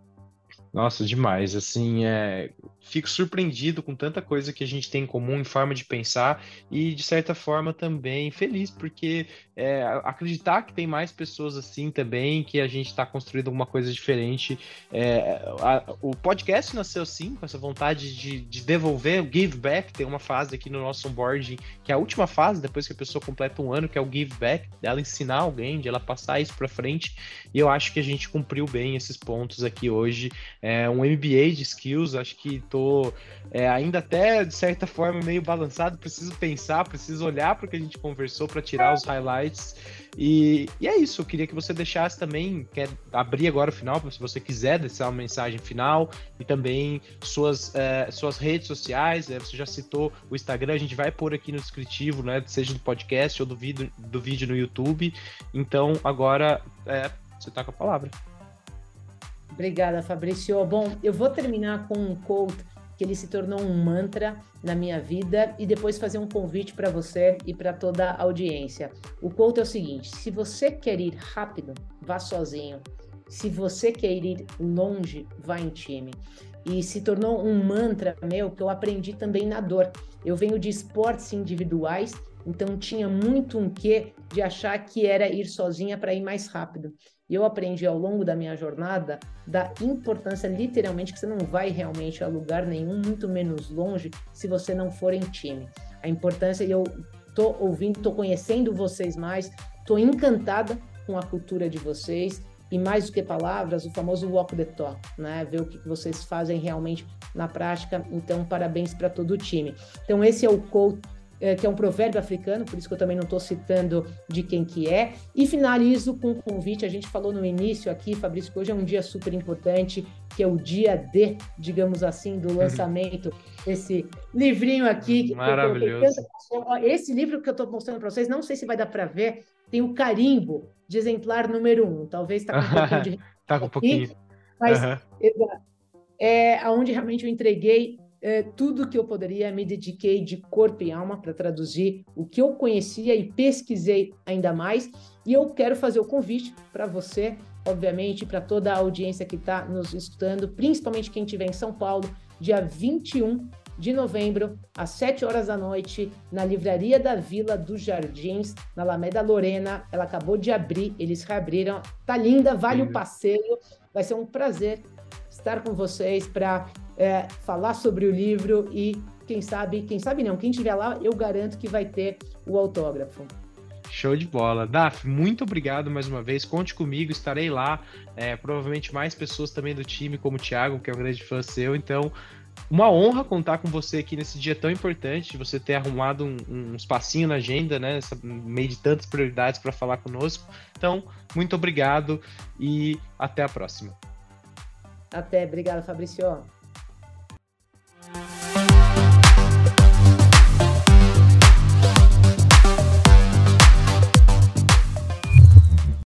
Nossa, demais. Assim, é... fico surpreendido com tanta coisa que a gente tem em comum em forma de pensar e, de certa forma, também feliz, porque é, acreditar que tem mais pessoas assim também, que a gente está construindo alguma coisa diferente. É, a, o podcast nasceu assim, com essa vontade de, de, devolver o give back. Tem uma fase aqui no nosso onboarding, que é a última fase, depois que a pessoa completa um ano, que é o give back, dela ensinar alguém, de ela passar isso para frente. E eu acho que a gente cumpriu bem esses pontos aqui hoje é, um MBA de skills, acho que tô é, ainda até, de certa forma, meio balançado, preciso pensar, preciso olhar para o que a gente conversou para tirar os highlights. E, e, é isso, eu queria que você deixasse também, quer abrir agora o final, se você quiser deixar uma mensagem final, e também suas, é, suas redes sociais, é, você já citou o Instagram, a gente vai pôr aqui no descritivo, né, seja do podcast ou do vídeo, do vídeo no YouTube. Então, agora, é, você está com a palavra. Obrigada, Fabrício. Bom, eu vou terminar com um quote que ele se tornou um mantra na minha vida e depois fazer um convite para você e para toda a audiência. O quote é o seguinte: se você quer ir rápido, vá sozinho. Se você quer ir longe, vá em time. E se tornou um mantra meu que eu aprendi também na dor. Eu venho de esportes individuais Então tinha muito um quê de achar que era ir sozinha para ir mais rápido. E eu aprendi ao longo da minha jornada da importância, literalmente, que você não vai realmente a lugar nenhum, muito menos longe, se você não for em time. A importância, e eu tô ouvindo, tô conhecendo vocês mais, tô encantada com a cultura de vocês e mais do que palavras, o famoso walk the talk, né? Ver o que vocês fazem realmente na prática. Então, parabéns para todo o time. Então, esse é o quote é, que é um provérbio africano, por isso que eu também não estou citando de quem que é. E finalizo com um convite, a gente falou no início aqui, Fabrício, que hoje é um dia super importante, que é o dia D, digamos assim, do uhum. lançamento desse livrinho aqui. Maravilhoso. Esse livro que eu estou mostrando para vocês, não sei se vai dar para ver, tem o carimbo de exemplar número um. Talvez está com um pouquinho de... Está com um pouquinho. Mas uhum. é aonde realmente eu entreguei é, tudo que eu poderia, me dediquei de corpo e alma para traduzir o que eu conhecia e pesquisei ainda mais. E eu quero fazer o convite para você, obviamente, para toda a audiência que está nos escutando, principalmente quem estiver em São Paulo, dia 21 de novembro, às 7 horas da noite, na Livraria da Vila dos Jardins, na Alameda Lorena. Ela acabou de abrir, eles reabriram. Tá linda, vale o passeio. Vai ser um prazer estar com vocês para é, falar sobre o livro e quem sabe, quem sabe não, quem estiver lá, eu garanto que vai ter o autógrafo. Show de bola. Daf, muito obrigado mais uma vez. Conte comigo, estarei lá. É, provavelmente mais pessoas também do time, como o Thiago, que é um grande fã seu. Então, uma honra contar com você aqui nesse dia tão importante, você ter arrumado um, um espacinho na agenda, né? No meio de tantas prioridades para falar conosco. Então, muito obrigado e até a próxima. Até, obrigada, Fabrício.